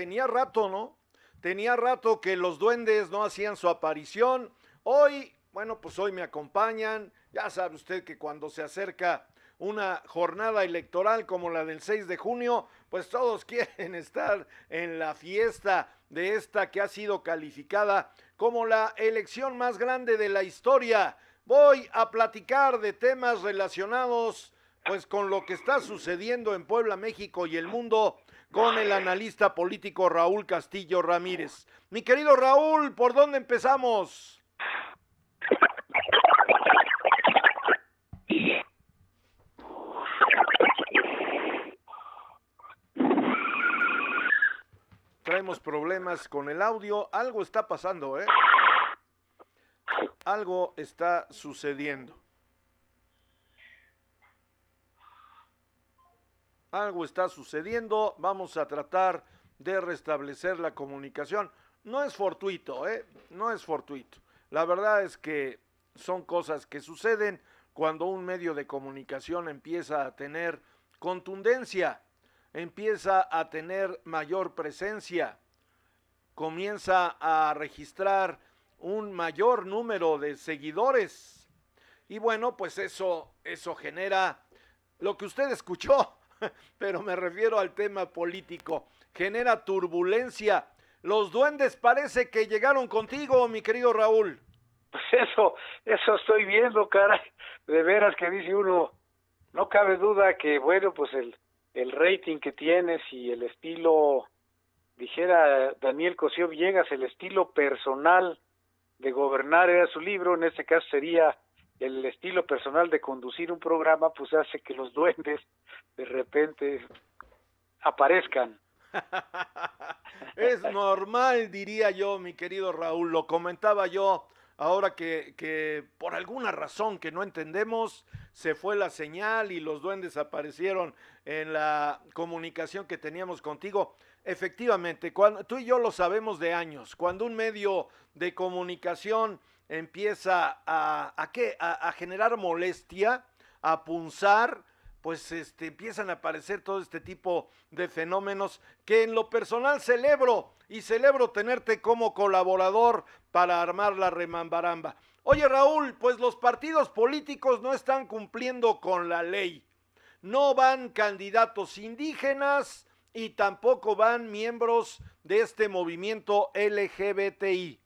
tenía rato, ¿no? Tenía rato que los duendes no hacían su aparición. Hoy, bueno, pues hoy me acompañan. Ya sabe usted que cuando se acerca una jornada electoral como la del 6 de junio, pues todos quieren estar en la fiesta de esta que ha sido calificada como la elección más grande de la historia. Voy a platicar de temas relacionados pues con lo que está sucediendo en Puebla, México y el mundo con el analista político Raúl Castillo Ramírez. Mi querido Raúl, ¿por dónde empezamos? Traemos problemas con el audio, algo está pasando, ¿eh? Algo está sucediendo. Algo está sucediendo, vamos a tratar de restablecer la comunicación. No es fortuito, ¿eh? No es fortuito. La verdad es que son cosas que suceden cuando un medio de comunicación empieza a tener contundencia, empieza a tener mayor presencia, comienza a registrar un mayor número de seguidores. Y bueno, pues eso, eso genera lo que usted escuchó, pero me refiero al tema político. Genera turbulencia. Los duendes parece que llegaron contigo, mi querido Raúl. Pues eso, eso estoy viendo, cara. De veras que dice uno, no cabe duda que, bueno, pues el, el rating que tienes y el estilo, dijera Daniel Cosío Villegas, el estilo personal de gobernar era su libro, en este caso sería el estilo personal de conducir un programa, pues hace que los duendes de repente aparezcan. es normal, diría yo, mi querido Raúl, lo comentaba yo ahora que, que, por alguna razón que no entendemos, se fue la señal y los duendes aparecieron en la comunicación que teníamos contigo. Efectivamente, cuando, tú y yo lo sabemos de años, cuando un medio de comunicación empieza a, ¿qué? a generar molestia, a punzar, pues este, empiezan a aparecer todo este tipo de fenómenos que en lo personal celebro y celebro tenerte como colaborador para armar la remambaramba. Oye Raúl, pues los partidos políticos no están cumpliendo con la ley. No van candidatos indígenas y tampoco van miembros de este movimiento LGBTI.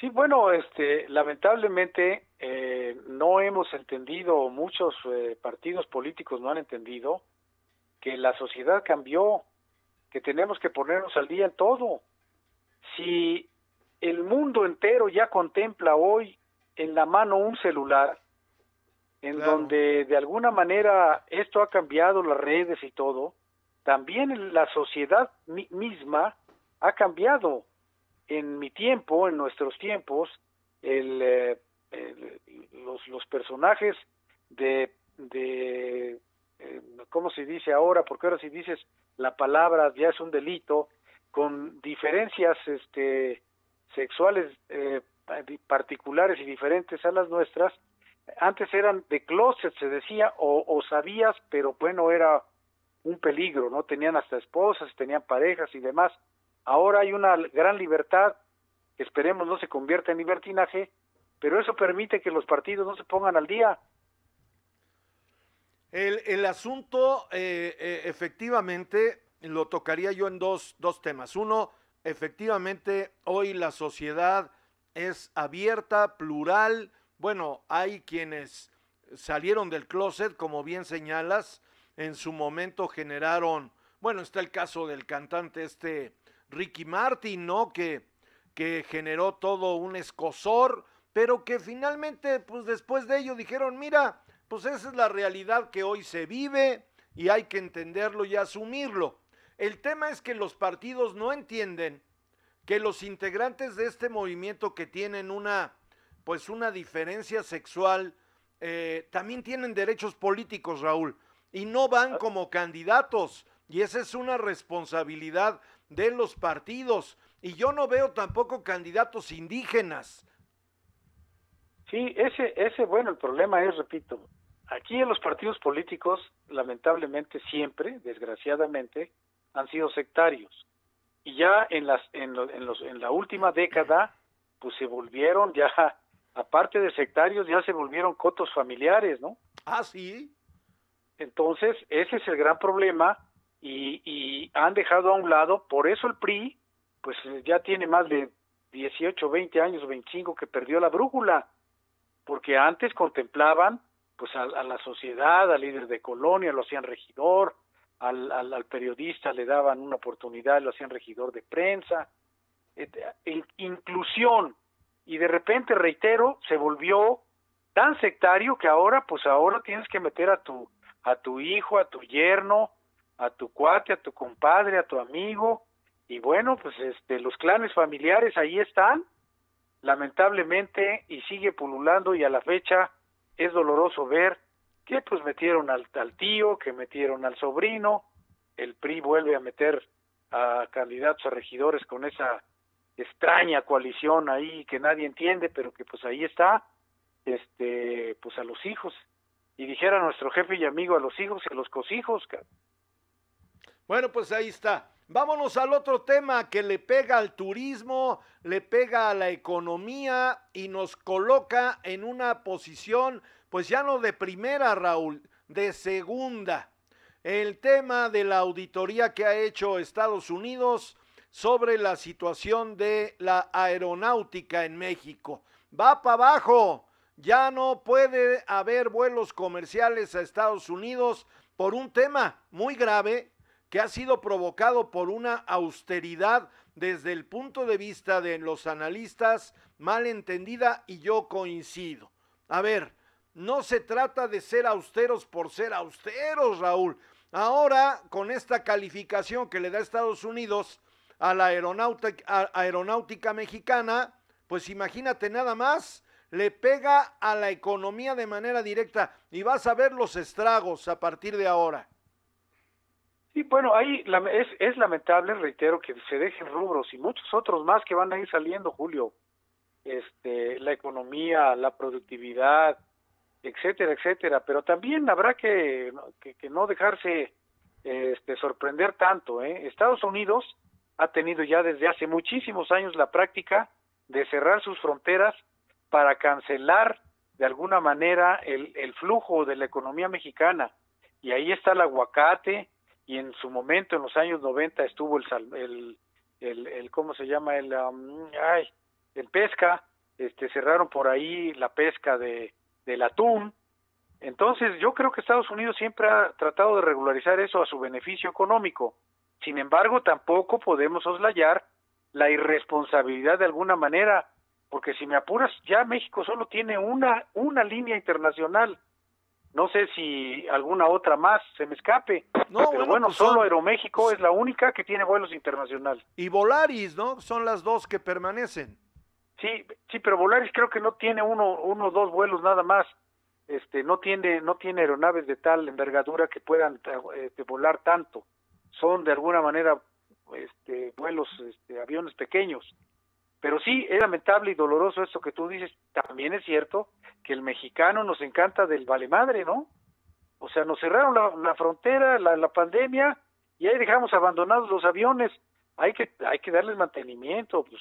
Sí, bueno, este, lamentablemente eh, no hemos entendido, muchos eh, partidos políticos no han entendido que la sociedad cambió, que tenemos que ponernos al día en todo. Si el mundo entero ya contempla hoy en la mano un celular, en donde de alguna manera esto ha cambiado las redes y todo, también la sociedad misma ha cambiado. En mi tiempo, en nuestros tiempos, el, eh, los, los personajes de, de eh, ¿cómo se dice ahora? Porque ahora si dices la palabra ya es un delito, con diferencias este, sexuales eh, particulares y diferentes a las nuestras, antes eran de closet, se decía, o, o sabías, pero bueno, era un peligro, ¿no? Tenían hasta esposas, tenían parejas y demás. Ahora hay una gran libertad, que esperemos no se convierta en libertinaje, pero eso permite que los partidos no se pongan al día. El, el asunto, eh, eh, efectivamente, lo tocaría yo en dos, dos temas. Uno, efectivamente, hoy la sociedad es abierta, plural. Bueno, hay quienes salieron del closet, como bien señalas, en su momento generaron, bueno, está el caso del cantante este Ricky Martin, ¿no? Que, que generó todo un escosor, pero que finalmente, pues después de ello dijeron, mira, pues esa es la realidad que hoy se vive y hay que entenderlo y asumirlo. El tema es que los partidos no entienden que los integrantes de este movimiento que tienen una, pues una diferencia sexual, eh, también tienen derechos políticos, Raúl y no van como candidatos. Y esa es una responsabilidad de los partidos. Y yo no veo tampoco candidatos indígenas. Sí, ese, ese, bueno, el problema es, repito, aquí en los partidos políticos, lamentablemente siempre, desgraciadamente, han sido sectarios. Y ya en, las, en, en, los, en la última década, pues se volvieron ya, aparte de sectarios, ya se volvieron cotos familiares, ¿no? Ah, sí. Entonces, ese es el gran problema y, y han dejado a un lado, por eso el PRI, pues ya tiene más de 18, 20 años, 25 que perdió la brújula, porque antes contemplaban pues a, la sociedad, al líder de colonia, lo hacían regidor, al, al, periodista le daban una oportunidad, lo hacían regidor de prensa, inclusión, y de repente, reitero, se volvió tan sectario que ahora, pues ahora tienes que meter a tu a tu hijo, a tu yerno, a tu cuate, a tu compadre, a tu amigo, y bueno, pues este, los clanes familiares ahí están, lamentablemente, y sigue pululando, y a la fecha es doloroso ver que pues metieron al, tío, que metieron al sobrino, el PRI vuelve a meter a candidatos a regidores con esa extraña coalición ahí que nadie entiende, pero que pues ahí está, este, pues a los hijos. Y dijera nuestro jefe y amigo a los hijos y a los cosijos. Bueno, pues ahí está. Vámonos al otro tema que le pega al turismo, le pega a la economía y nos coloca en una posición, pues ya no de primera, Raúl, de segunda. El tema de la auditoría que ha hecho Estados Unidos sobre la situación de la aeronáutica en México. Va para abajo ya no puede haber vuelos comerciales a Estados Unidos por un tema muy grave que ha sido provocado por una austeridad desde el punto de vista de los analistas mal entendida y yo coincido. A ver, no se trata de ser austeros por ser austeros, Raúl. Ahora, con esta calificación que le da Estados Unidos a la aeronáutica, aeronáutica mexicana, pues imagínate nada más, le pega a la economía de manera directa y vas a ver los estragos a partir de ahora. Sí, bueno, ahí es, es lamentable, reitero, que se dejen rubros y muchos otros más que van a ir saliendo, Julio. Este, la economía, la productividad, etcétera, etcétera. Pero también habrá que, que, no dejarse este, sorprender tanto. ¿eh? Estados Unidos ha tenido ya desde hace muchísimos años la práctica de cerrar sus fronteras para cancelar de alguna manera el, el flujo de la economía mexicana. Y ahí está el aguacate, y en su momento, en los años 90, estuvo el, el, el, ¿cómo se llama? El, um, ay, el pesca, este, cerraron por ahí la pesca de, del atún. Entonces, yo creo que Estados Unidos siempre ha tratado de regularizar eso a su beneficio económico. Sin embargo, tampoco podemos oslayar la irresponsabilidad de alguna manera porque si me apuras, ya México solo tiene una, una línea internacional no sé si alguna otra más se me escape. No, pero bueno, pues solo Aeroméxico es la única que tiene vuelos internacionales. Y Volaris, ¿no? Son las dos que permanecen. Sí, sí, pero Volaris creo que no tiene uno, uno o dos vuelos nada más. Este, no tiene, no tiene aeronaves de tal envergadura que puedan este, volar tanto. Son de alguna manera, este, vuelos, este, aviones pequeños. Pero sí, es lamentable y doloroso esto que tú dices. También es cierto que el mexicano nos encanta del vale madre, ¿no? O sea, nos cerraron la, frontera, la, la, pandemia, y ahí dejamos abandonados los aviones. Hay que, hay que darles mantenimiento. Pues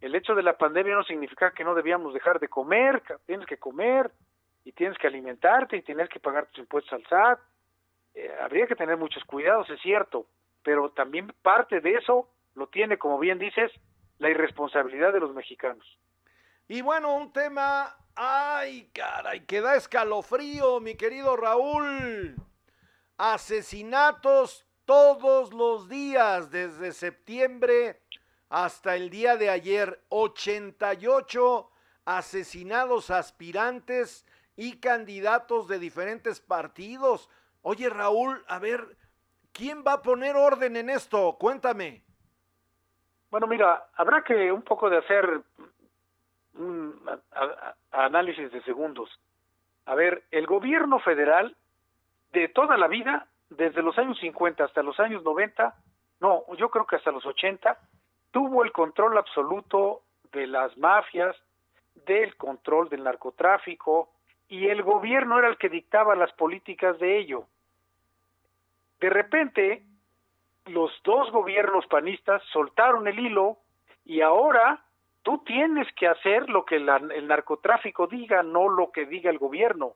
el hecho de la pandemia no significa que no debíamos dejar de comer. Tienes que comer y tienes que alimentarte y tienes que pagar tus impuestos al SAT. Eh, habría que tener muchos cuidados, es cierto, pero también parte de eso lo tiene, como bien dices, la irresponsabilidad de los mexicanos. Y bueno, un tema, ay caray, que da escalofrío, mi querido Raúl. Asesinatos todos los días, desde septiembre hasta el día de ayer. 88 asesinados aspirantes y candidatos de diferentes partidos. Oye, Raúl, a ver, ¿quién va a poner orden en esto? Cuéntame. Bueno, mira, habrá que un poco de hacer un análisis de segundos. A ver, el gobierno federal de toda la vida, desde los años 50 hasta los años 90, no, yo creo que hasta los 80, tuvo el control absoluto de las mafias, del control del narcotráfico, y el gobierno era el que dictaba las políticas de ello. De repente, los dos gobiernos panistas soltaron el hilo y ahora tú tienes que hacer lo que el narcotráfico diga, no lo que diga el gobierno.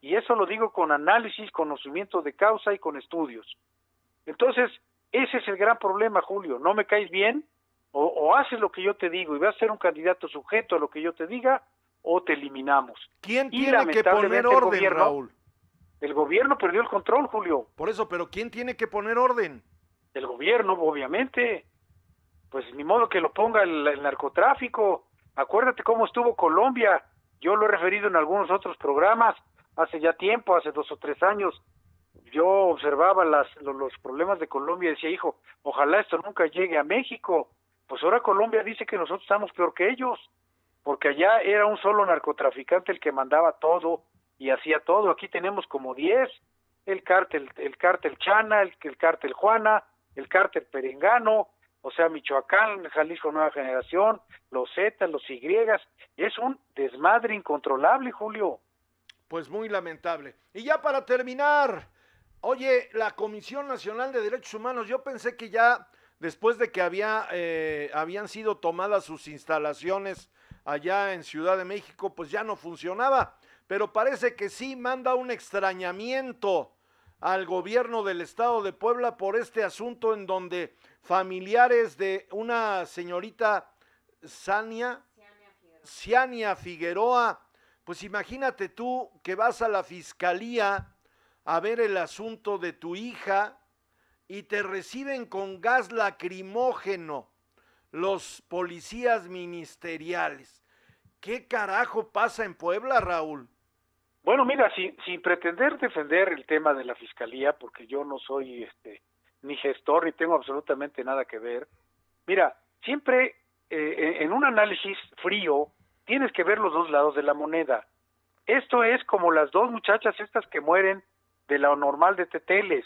Y eso lo digo con análisis, conocimiento de causa y con estudios. Entonces, ese es el gran problema, Julio. No me caes bien, o, haces lo que yo te digo y vas a ser un candidato sujeto a lo que yo te diga, o te eliminamos. ¿Quién tiene que poner orden, Raúl? El gobierno perdió el control, Julio. Por eso, pero ¿quién tiene que poner orden? Del gobierno, obviamente. Pues ni modo que lo ponga el, narcotráfico. Acuérdate cómo estuvo Colombia. Yo lo he referido en algunos otros programas hace ya tiempo, hace dos o tres años. Yo observaba las, los, problemas de Colombia y decía, hijo, ojalá esto nunca llegue a México. Pues ahora Colombia dice que nosotros estamos peor que ellos, porque allá era un solo narcotraficante el que mandaba todo y hacía todo. Aquí tenemos como diez, el cártel, el cártel Chana, el, el cártel Juana, el cártel perengano, o sea, Michoacán, Jalisco Nueva Generación, los Z, los Y, es un desmadre incontrolable, Julio. Pues muy lamentable. Y ya para terminar, oye, la Comisión Nacional de Derechos Humanos, yo pensé que ya después de que había, eh, habían sido tomadas sus instalaciones allá en Ciudad de México, pues ya no funcionaba, pero parece que sí manda un extrañamiento al gobierno del estado de Puebla por este asunto en donde familiares de una señorita Sania, Figueroa, pues imagínate tú que vas a la fiscalía a ver el asunto de tu hija y te reciben con gas lacrimógeno los policías ministeriales. ¿Qué carajo pasa en Puebla, Raúl? Bueno, mira, sin, sin pretender defender el tema de la fiscalía, porque yo no soy este ni gestor ni tengo absolutamente nada que ver. Mira, siempre eh, en un análisis frío tienes que ver los dos lados de la moneda. Esto es como las dos muchachas estas que mueren de la normal de Teteles.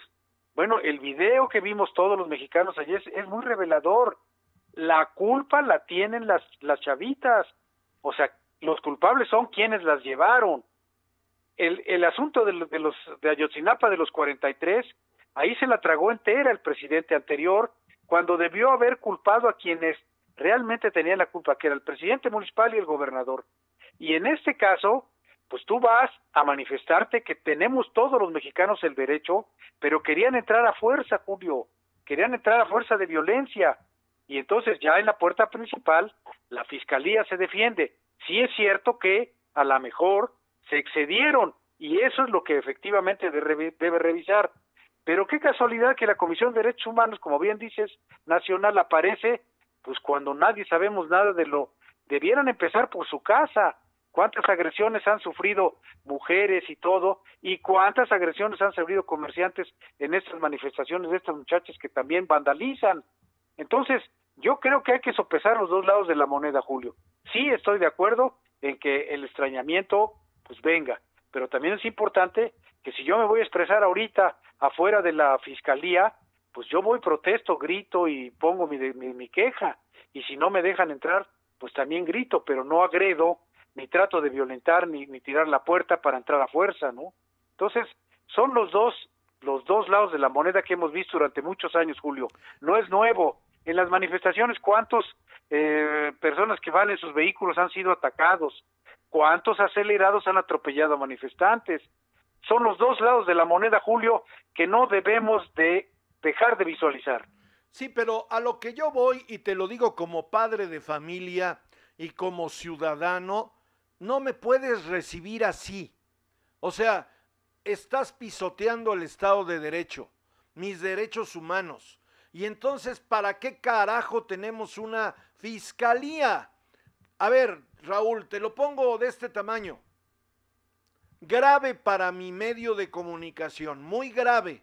Bueno, el video que vimos todos los mexicanos ayer es, muy revelador. La culpa la tienen las, las chavitas. O sea, los culpables son quienes las llevaron el, el asunto de, de los de Ayotzinapa de los 43, ahí se la tragó entera el presidente anterior, cuando debió haber culpado a quienes realmente tenían la culpa, que era el presidente municipal y el gobernador. Y en este caso, pues tú vas a manifestarte que tenemos todos los mexicanos el derecho, pero querían entrar a fuerza, Julio, querían entrar a fuerza de violencia. Y entonces ya en la puerta principal, la fiscalía se defiende. Sí es cierto que a lo mejor se excedieron y eso es lo que efectivamente debe revisar. Pero qué casualidad que la Comisión de Derechos Humanos, como bien dices, nacional aparece, pues cuando nadie sabemos nada de lo, debieran empezar por su casa. cuántas agresiones han sufrido mujeres y todo, y cuántas agresiones han sufrido comerciantes en estas manifestaciones de estas muchachas que también vandalizan. Entonces, yo creo que hay que sopesar los dos lados de la moneda, Julio. Sí estoy de acuerdo en que el extrañamiento pues venga, pero también es importante que si yo me voy a expresar ahorita afuera de la fiscalía, pues yo voy, protesto, grito y pongo mi, mi, queja. Y si no me dejan entrar, pues también grito, pero no agredo, ni trato de violentar, ni, ni tirar la puerta para entrar a fuerza, ¿no? Entonces, son los dos, los dos lados de la moneda que hemos visto durante muchos años, Julio. No es nuevo. En las manifestaciones, ¿cuántos eh, personas que van en sus vehículos han sido atacados? ¿Cuántos acelerados han atropellado a manifestantes? Son los dos lados de la moneda, Julio, que no debemos de dejar de visualizar. Sí, pero a lo que yo voy, y te lo digo como padre de familia y como ciudadano, no me puedes recibir así. O sea, estás pisoteando el Estado de Derecho, mis derechos humanos. Y entonces, ¿para qué carajo tenemos una fiscalía? A ver, Raúl, te lo pongo de este tamaño. Grave para mi medio de comunicación, muy grave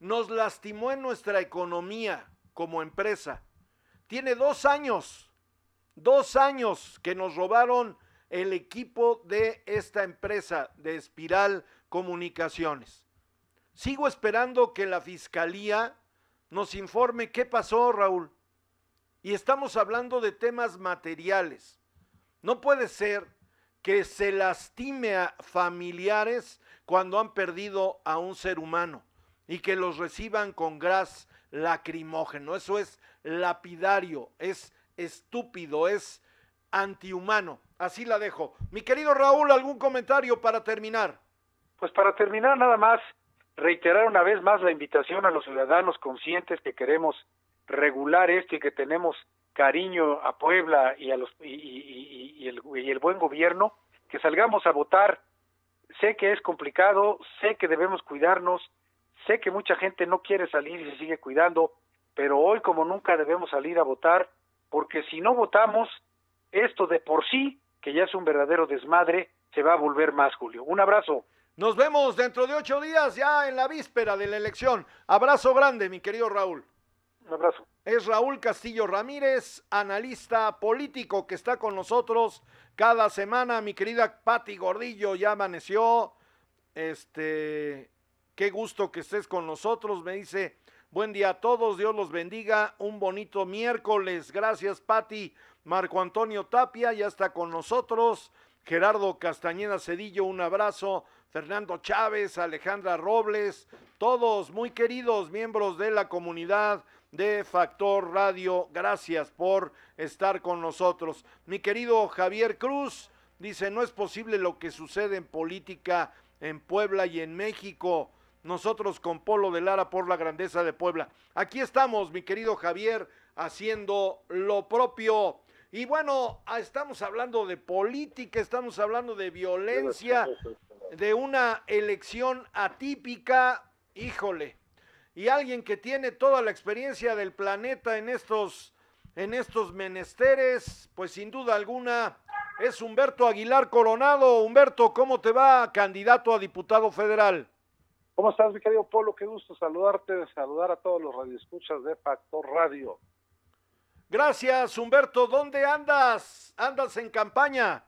nos lastimó en nuestra economía como empresa. Tiene dos años, dos años que nos robaron el equipo de esta empresa de Espiral Comunicaciones. Sigo esperando que la fiscalía nos informe qué pasó, Raúl. Y estamos hablando de temas materiales. No puede ser que se lastime a familiares cuando han perdido a un ser humano y que los reciban con gas lacrimógeno. Eso es lapidario, es estúpido, es antihumano. Así la dejo. Mi querido Raúl, ¿algún comentario para terminar? Pues para terminar nada más, reiterar una vez más la invitación a los ciudadanos conscientes que queremos regular esto y que tenemos cariño a Puebla y a los y, el, y el buen gobierno, que salgamos a votar. Sé que es complicado, sé que debemos cuidarnos, Sé que mucha gente no quiere salir y se sigue cuidando, pero hoy como nunca debemos salir a votar, porque si no votamos, esto de por sí, que ya es un verdadero desmadre, se va a volver más, Julio. Un abrazo. Nos vemos dentro de ocho días, ya en la víspera de la elección. Abrazo grande, mi querido Raúl. Un abrazo. Es Raúl Castillo Ramírez, analista político que está con nosotros cada semana. Mi querida Patti Gordillo ya amaneció. Este, Qué gusto que estés con nosotros. Me dice, buen día a todos, Dios los bendiga. Un bonito miércoles. Gracias, Pati. Marco Antonio Tapia ya está con nosotros. Gerardo Castañeda Cedillo, un abrazo. Fernando Chávez, Alejandra Robles, todos muy queridos miembros de la comunidad de Factor Radio, gracias por estar con nosotros. Mi querido Javier Cruz dice, no es posible lo que sucede en política en Puebla y en México nosotros con Polo de Lara por la grandeza de Puebla. Aquí estamos, mi querido Javier, haciendo lo propio. Y bueno, ah, estamos hablando de política, estamos hablando de violencia, de una elección atípica, híjole. Y alguien que tiene toda la experiencia del planeta en estos, en estos menesteres, pues sin duda alguna es Humberto Aguilar Coronado. Humberto, ¿cómo te va, candidato a diputado federal? ¿Cómo estás, mi querido Polo? Qué gusto saludarte, saludar a todos los radioescuchas de Factor Radio. Gracias, Humberto. ¿Dónde andas? ¿Andas en campaña?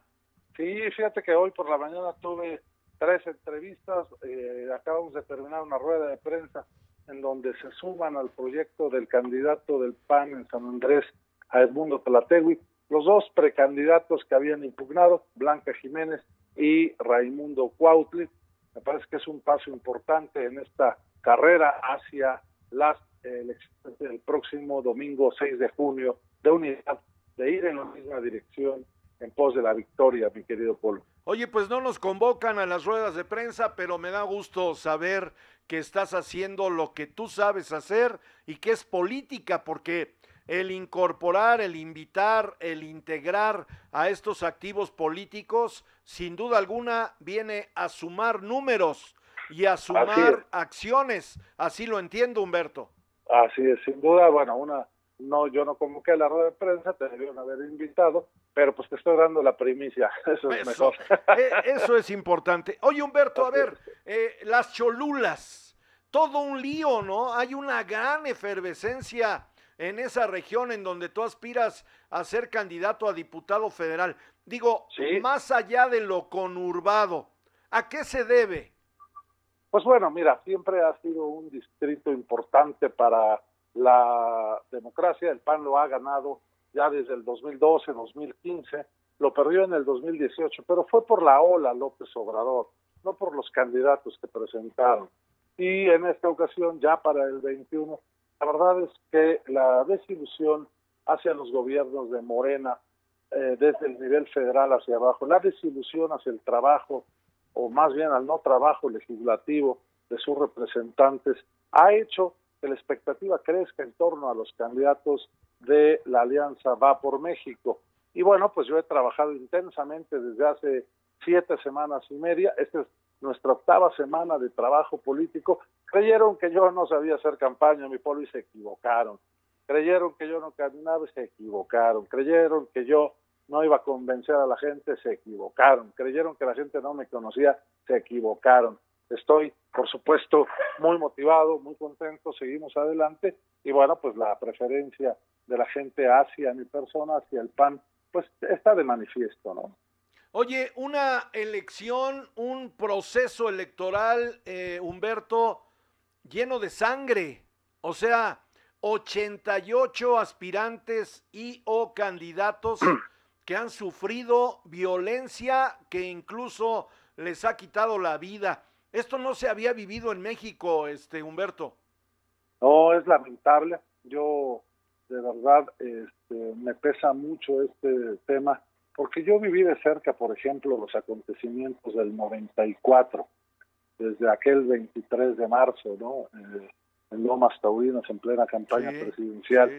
Sí, fíjate que hoy por la mañana tuve tres entrevistas. Eh, acabamos de terminar una rueda de prensa en donde se suman al proyecto del candidato del PAN en San Andrés, a Edmundo Tlategui, los dos precandidatos que habían impugnado, Blanca Jiménez y Raimundo Cuautli me parece que es un paso importante en esta carrera hacia las elecciones del próximo domingo 6 de junio de unidad, de ir en la misma dirección en pos de la victoria, mi querido Polo. Oye, pues no nos convocan a las ruedas de prensa, pero me da gusto saber que estás haciendo lo que tú sabes hacer y que es política, porque el incorporar, el invitar, el integrar a estos activos políticos, sin duda alguna, viene a sumar números y a sumar acciones. Así lo entiendo, Humberto. Así es, sin duda, bueno, una, no, yo no convoqué la rueda de prensa, te debieron haber invitado, pero pues te estoy dando la primicia, eso es mejor. Eh, eso es importante. Oye, Humberto, a ver, eh, las cholulas, todo un lío, ¿no? Hay una gran efervescencia en esa región en donde tú aspiras a ser candidato a diputado federal. Digo, más allá de lo conurbado, ¿a qué se debe? Pues bueno, mira, siempre ha sido un distrito importante para la democracia, el PAN lo ha ganado ya desde el 2012, 2015, lo perdió en el 2018, pero fue por la ola López Obrador, no por los candidatos que presentaron. Y en esta ocasión, ya para el 21, la verdad es que la desilusión hacia los gobiernos de Morena, eh, desde el nivel federal hacia abajo, la desilusión hacia el trabajo, o más bien al no trabajo legislativo de sus representantes, ha hecho que la expectativa crezca en torno a los candidatos de la Alianza Va por México. Y bueno, pues yo he trabajado intensamente desde hace siete semanas y media. Esta es nuestra octava semana de trabajo político. Creyeron que yo no sabía hacer campaña, mi pueblo, y se equivocaron. Creyeron que yo no caminaba y se equivocaron. Creyeron que yo no iba a convencer a la gente, se equivocaron. Creyeron que la gente no me conocía, se equivocaron. Estoy, por supuesto, muy motivado, muy contento, seguimos adelante y bueno, pues la preferencia de la gente hacia mi persona, hacia el PAN, pues está de manifiesto, ¿no? Oye, una elección, un proceso electoral, eh, Humberto, lleno de sangre, o sea, 88 aspirantes y o candidatos que han sufrido violencia que incluso les ha quitado la vida. Esto no se había vivido en México, este Humberto. No, es lamentable. Yo de verdad este, me pesa mucho este tema porque yo viví de cerca, por ejemplo, los acontecimientos del 94, desde aquel 23 de marzo, ¿no? Eh, en Lomas Taurinas, en plena campaña presidencial.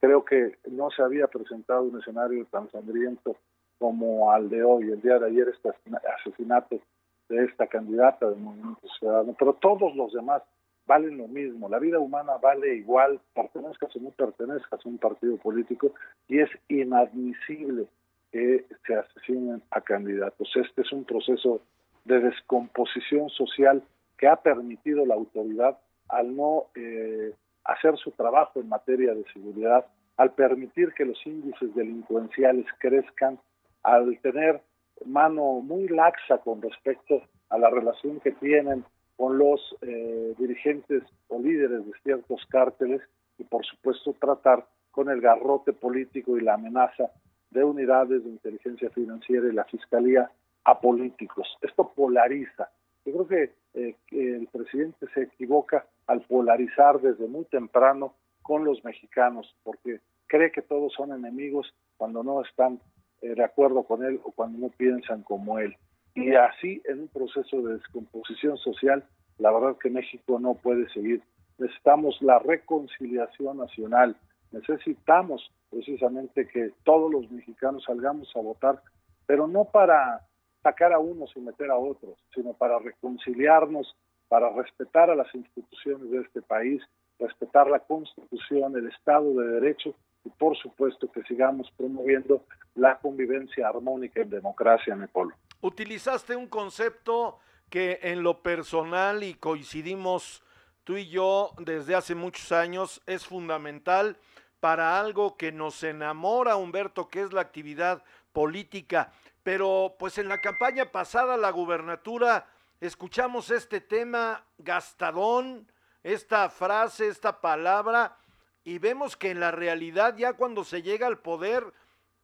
Creo que no se había presentado un escenario tan sangriento como al de hoy. El día de ayer, este asesinato de esta candidata del Movimiento Ciudadano, pero todos los demás valen lo mismo, la vida humana vale igual, pertenezcas o no pertenezcas a un partido político, y es inadmisible que se asesinen a candidatos. Este es un proceso de descomposición social que ha permitido la autoridad al no eh, hacer su trabajo en materia de seguridad, al permitir que los índices delincuenciales crezcan, al tener mano muy laxa con respecto a la relación que tienen con los eh, dirigentes o líderes de ciertos cárteles y por supuesto tratar con el garrote político y la amenaza de unidades de inteligencia financiera y la fiscalía a políticos. Esto polariza. Yo creo que, eh, el presidente se equivoca al polarizar desde muy temprano con los mexicanos, porque cree que todos son enemigos cuando no están eh, de acuerdo con él o cuando no piensan como él. Y así, en un proceso de descomposición social, la verdad que México no puede seguir. Necesitamos la reconciliación nacional, necesitamos precisamente que todos los mexicanos salgamos a votar, pero no para sacar a unos y meter a otros, sino para reconciliarnos, para respetar a las instituciones de este país, respetar la Constitución, el Estado de Derecho y por supuesto que sigamos promoviendo la convivencia armónica en democracia en el pueblo. Utilizaste un concepto que en lo personal y coincidimos tú y yo desde hace muchos años es fundamental para algo que nos enamora, Humberto, que es la actividad política. Pero pues en la campaña pasada, la gubernatura, escuchamos este tema gastadón, esta frase, esta palabra, y vemos que en la realidad ya cuando se llega al poder,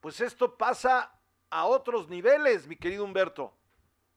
pues esto pasa a otros niveles, mi querido Humberto.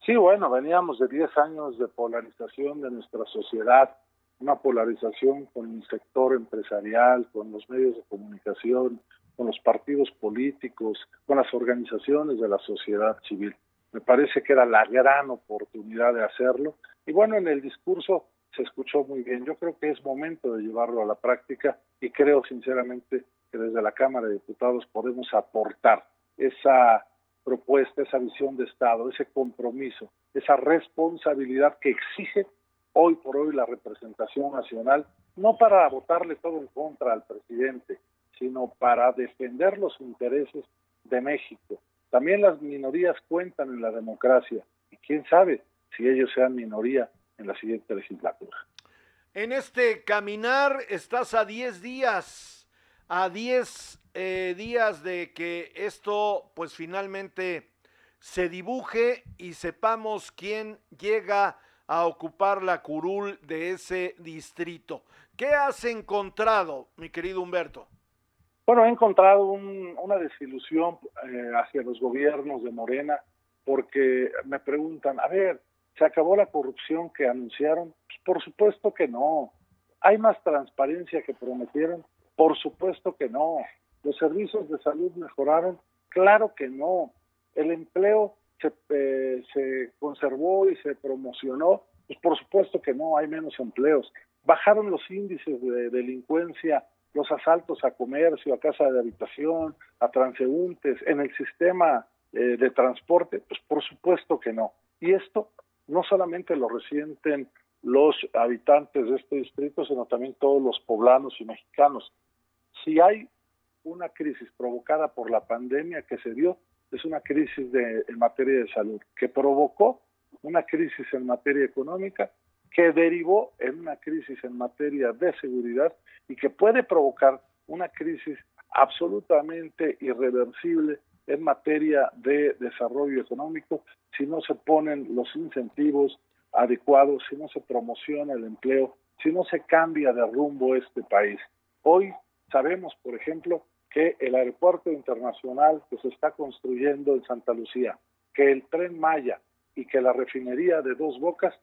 Sí, bueno, veníamos de 10 años de polarización de nuestra sociedad, una polarización con el sector empresarial, con los medios de comunicación, con los partidos políticos, con las organizaciones de la sociedad civil. Me parece que era la gran oportunidad de hacerlo. Y bueno, en el discurso se escuchó muy bien. Yo creo que es momento de llevarlo a la práctica y creo sinceramente que desde la Cámara de Diputados podemos aportar esa propuesta, esa visión de Estado, ese compromiso, esa responsabilidad que exige hoy por hoy la representación nacional, no para votarle todo en contra al presidente, sino para defender los intereses de México. También las minorías cuentan en la democracia y quién sabe si ellos sean minoría en la siguiente legislatura. En este caminar estás a 10 días, a 10 eh, días de que esto pues finalmente se dibuje y sepamos quién llega a ocupar la curul de ese distrito. ¿Qué has encontrado, mi querido Humberto? Bueno, he encontrado una desilusión eh, hacia los gobiernos de Morena porque me preguntan, a ver, ¿se acabó la corrupción que anunciaron? Pues por supuesto que no. ¿Hay más transparencia que prometieron? Por supuesto que no. ¿Los servicios de salud mejoraron? Claro que no. ¿El empleo se, eh, se conservó y se promocionó? Pues por supuesto que no, hay menos empleos. Bajaron los índices de delincuencia los asaltos a comercio, a casa de habitación, a transeúntes, en el sistema eh, de transporte? Pues por supuesto que no. Y esto no solamente lo resienten los habitantes de este distrito, sino también todos los poblanos y mexicanos. Si hay una crisis provocada por la pandemia que se dio, es una crisis de, en materia de salud, que provocó una crisis en materia económica que derivó en una crisis en materia de seguridad y que puede provocar una crisis absolutamente irreversible en materia de desarrollo económico si no se ponen los incentivos adecuados, si no se promociona el empleo, si no se cambia de rumbo este país. Hoy sabemos, por ejemplo, que el aeropuerto internacional que se está construyendo en Santa Lucía, que el tren Maya y que la refinería de Dos Bocas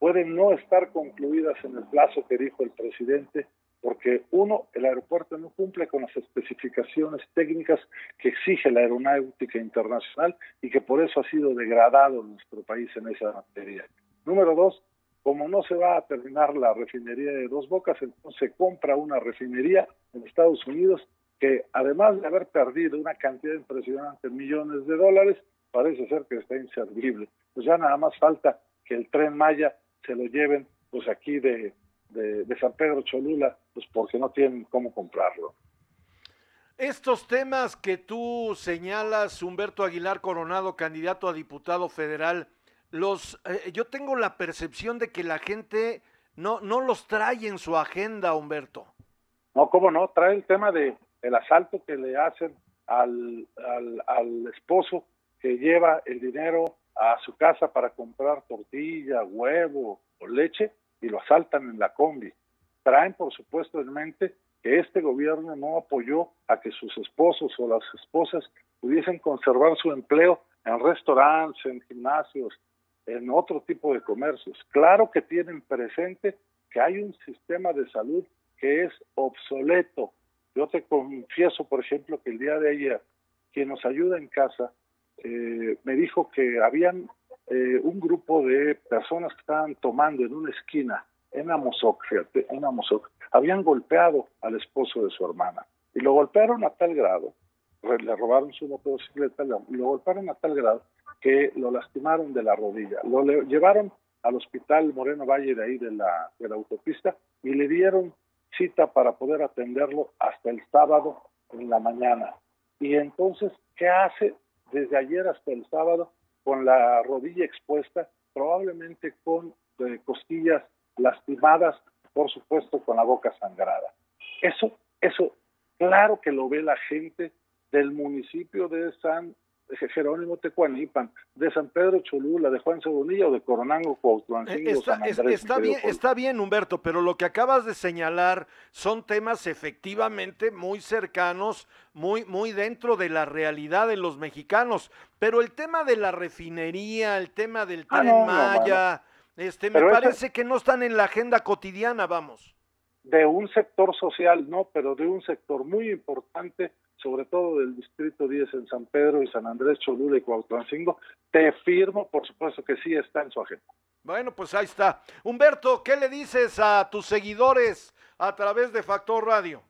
pueden no estar concluidas en el plazo que dijo el presidente, porque uno, el aeropuerto no cumple con las especificaciones técnicas que exige la aeronáutica internacional y que por eso ha sido degradado nuestro país en esa materia. Número dos, como no se va a terminar la refinería de Dos Bocas, entonces se compra una refinería en Estados Unidos que además de haber perdido una cantidad impresionante de millones de dólares, parece ser que está inservible. Pues ya nada más falta que el tren Maya se lo lleven pues aquí de, de, San Pedro Cholula, pues porque no tienen cómo comprarlo. Estos temas que tú señalas, Humberto Aguilar Coronado, candidato a diputado federal, los, eh, yo tengo la percepción de que la gente no, no los trae en su agenda, Humberto. No, cómo no, trae el tema de el asalto que le hacen al, al, esposo que lleva el dinero a su casa para comprar tortilla, huevo o leche y lo asaltan en la combi. Traen, por supuesto, en mente que este gobierno no apoyó a que sus esposos o las esposas pudiesen conservar su empleo en restaurantes, en gimnasios, en otro tipo de comercios. Claro que tienen presente que hay un sistema de salud que es obsoleto. Yo te confieso, por ejemplo, que el día de ayer, quien nos ayuda en casa eh, me dijo que habían eh, un grupo de personas que estaban tomando en una esquina en Amozoc, fíjate, en Amozoc, habían golpeado al esposo de su hermana y lo golpearon a tal grado, le robaron su motocicleta, lo golpearon a tal grado que lo lastimaron de la rodilla, lo llevaron al hospital Moreno Valle de ahí de la, de la autopista y le dieron cita para poder atenderlo hasta el sábado en la mañana. Y entonces, ¿qué hace desde ayer hasta el sábado? con la rodilla expuesta, probablemente con eh, costillas lastimadas, por supuesto con la boca sangrada. Eso, eso, claro que lo ve la gente del municipio de San Jerónimo Tecuanipan, de San Pedro Cholula, de Juan Cebonilla o de Coronango, Cuautlancingo, está, está bien, está bien, Humberto, pero lo que acabas de señalar son temas efectivamente muy cercanos, muy, muy dentro de la realidad de los mexicanos. Pero el tema de la refinería, el tema del ah, tren Maya, este, me parece que no están en la agenda cotidiana, vamos. De un sector social, no, pero de un sector muy importante sobre todo del Distrito 10 en San Pedro y San Andrés Cholula y Cuautlancingo, te firmo, por supuesto que sí está en su agenda. Bueno, pues ahí está. Humberto, ¿qué le dices a tus seguidores a través de Factor Radio?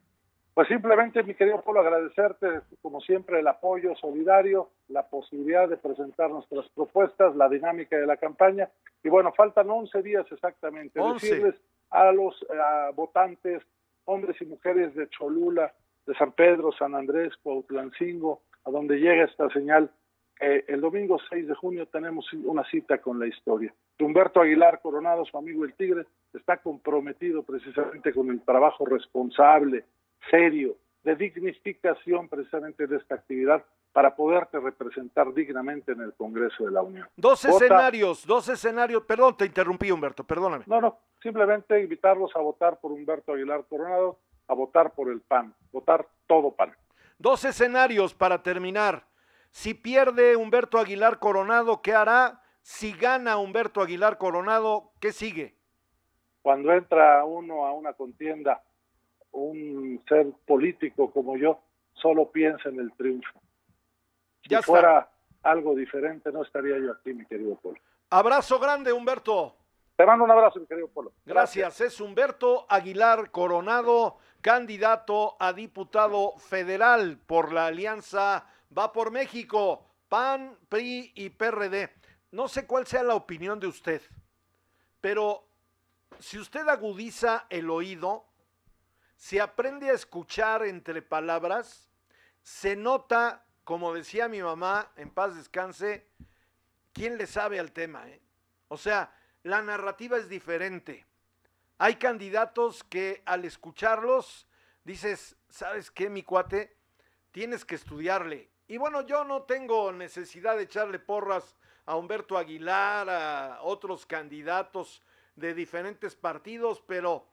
Pues simplemente, mi querido Polo, agradecerte, como siempre, el apoyo solidario, la posibilidad de presentar nuestras propuestas, la dinámica de la campaña. Y bueno, faltan 11 días exactamente. Decirles a los votantes, hombres y mujeres de Cholula, de San Pedro, San Andrés, Cuautlancingo, a donde llega esta señal. Eh, el domingo 6 de junio tenemos una cita con la historia. Humberto Aguilar Coronado, su amigo el Tigre, está comprometido precisamente con el trabajo responsable, serio, de dignificación precisamente de esta actividad para poderte representar dignamente en el Congreso de la Unión. Dos escenarios, dos escenarios, perdón, te interrumpí Humberto, perdóname. No, no, simplemente invitarlos a votar por Humberto Aguilar Coronado, a votar por el PAN, votar todo PAN. Dos escenarios para terminar. Si pierde Humberto Aguilar Coronado, ¿qué hará? Si gana Humberto Aguilar Coronado, ¿qué sigue? Cuando entra uno a una contienda, un ser político como yo, solo piensa en el triunfo. Si fuera algo diferente, no estaría yo aquí, mi querido Polo. Abrazo grande, Humberto. Te mando un abrazo, mi querido Polo. Gracias. Es Humberto Aguilar Coronado, candidato a diputado federal por la alianza Va por México, PAN, PRI y PRD. No sé cuál sea la opinión de usted, pero si usted agudiza el oído, si aprende a escuchar entre palabras, se nota, como decía mi mamá, en paz descanse, quién le sabe al tema. Eh? O sea, la narrativa es diferente. Hay candidatos que al escucharlos dices, ¿sabes qué, mi cuate? Tienes que estudiarle. Y bueno, yo no tengo necesidad de echarle porras a Humberto Aguilar, a otros candidatos de diferentes partidos, pero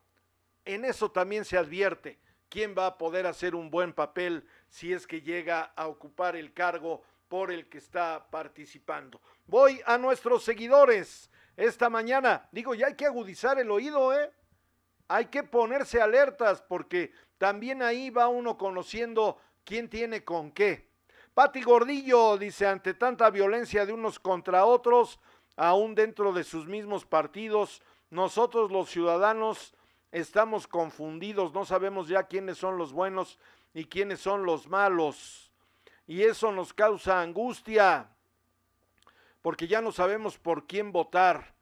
en eso también se advierte quién va a poder hacer un buen papel si es que llega a ocupar el cargo por el que está participando. Voy a nuestros seguidores esta mañana. Digo, ya hay que agudizar el oído, ¿eh? Hay que ponerse alertas porque también ahí va uno conociendo quién tiene con qué. Pati Gordillo dice, ante tanta violencia de unos contra otros, aún dentro de sus mismos partidos, nosotros los ciudadanos estamos confundidos, no sabemos ya quiénes son los buenos y quiénes son los malos. Y eso nos causa angustia porque ya no sabemos por quién votar.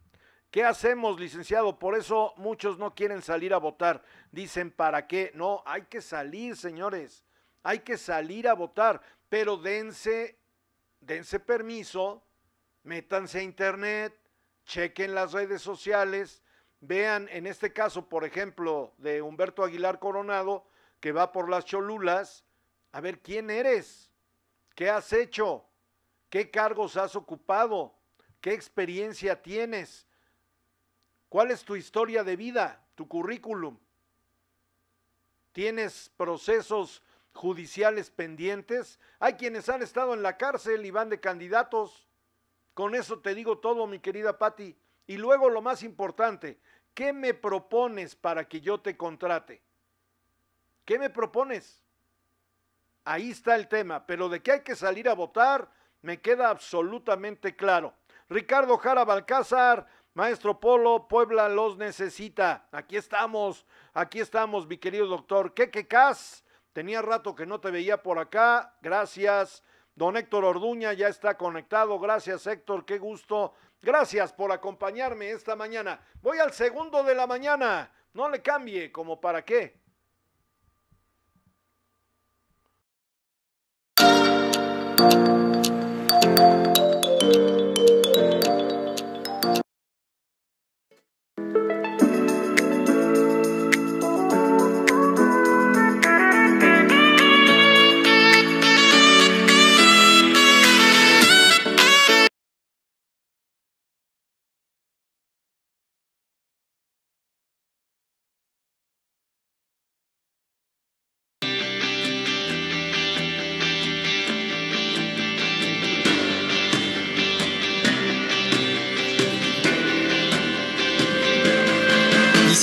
¿Qué hacemos, licenciado? Por eso muchos no quieren salir a votar. Dicen, ¿para qué? No, hay que salir, señores. Hay que salir a votar, pero dense, dense permiso, métanse a internet, chequen las redes sociales, vean en este caso, por ejemplo, de Humberto Aguilar Coronado, que va por las Cholulas, a ver quién eres, qué has hecho, ¿Qué cargos has ocupado? ¿Qué experiencia tienes? ¿Cuál es tu historia de vida, tu currículum? ¿Tienes procesos judiciales pendientes? Hay quienes han estado en la cárcel y van de candidatos. Con eso te digo todo, mi querida Patti. Y luego lo más importante, ¿qué me propones para que yo te contrate? ¿Qué me propones? Ahí está el tema, pero de que hay que salir a votar, me queda absolutamente claro. Ricardo Jara Balcázar, Maestro Polo, Puebla los necesita. Aquí estamos, aquí estamos, mi querido doctor. ¿Qué que cas? Tenía rato que no te veía por acá. Gracias. Don Héctor Orduña ya está conectado. Gracias, Héctor. Qué gusto. Gracias por acompañarme esta mañana. Voy al segundo de la mañana. No le cambie, como para qué.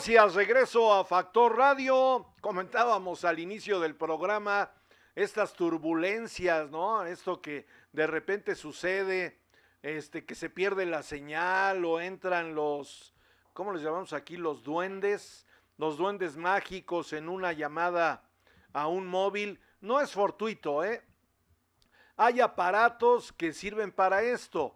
Gracias, regreso a Factor Radio. Comentábamos al inicio del programa estas turbulencias, ¿no? Esto que de repente sucede, este, que se pierde la señal o entran los, ¿cómo les llamamos aquí? Los duendes, los duendes mágicos en una llamada a un móvil. No es fortuito, ¿eh? Hay aparatos que sirven para esto,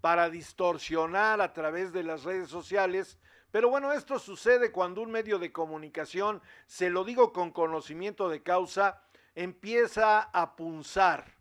para distorsionar a través de las redes sociales. Pero bueno, esto sucede cuando un medio de comunicación, se lo digo con conocimiento de causa, empieza a punzar,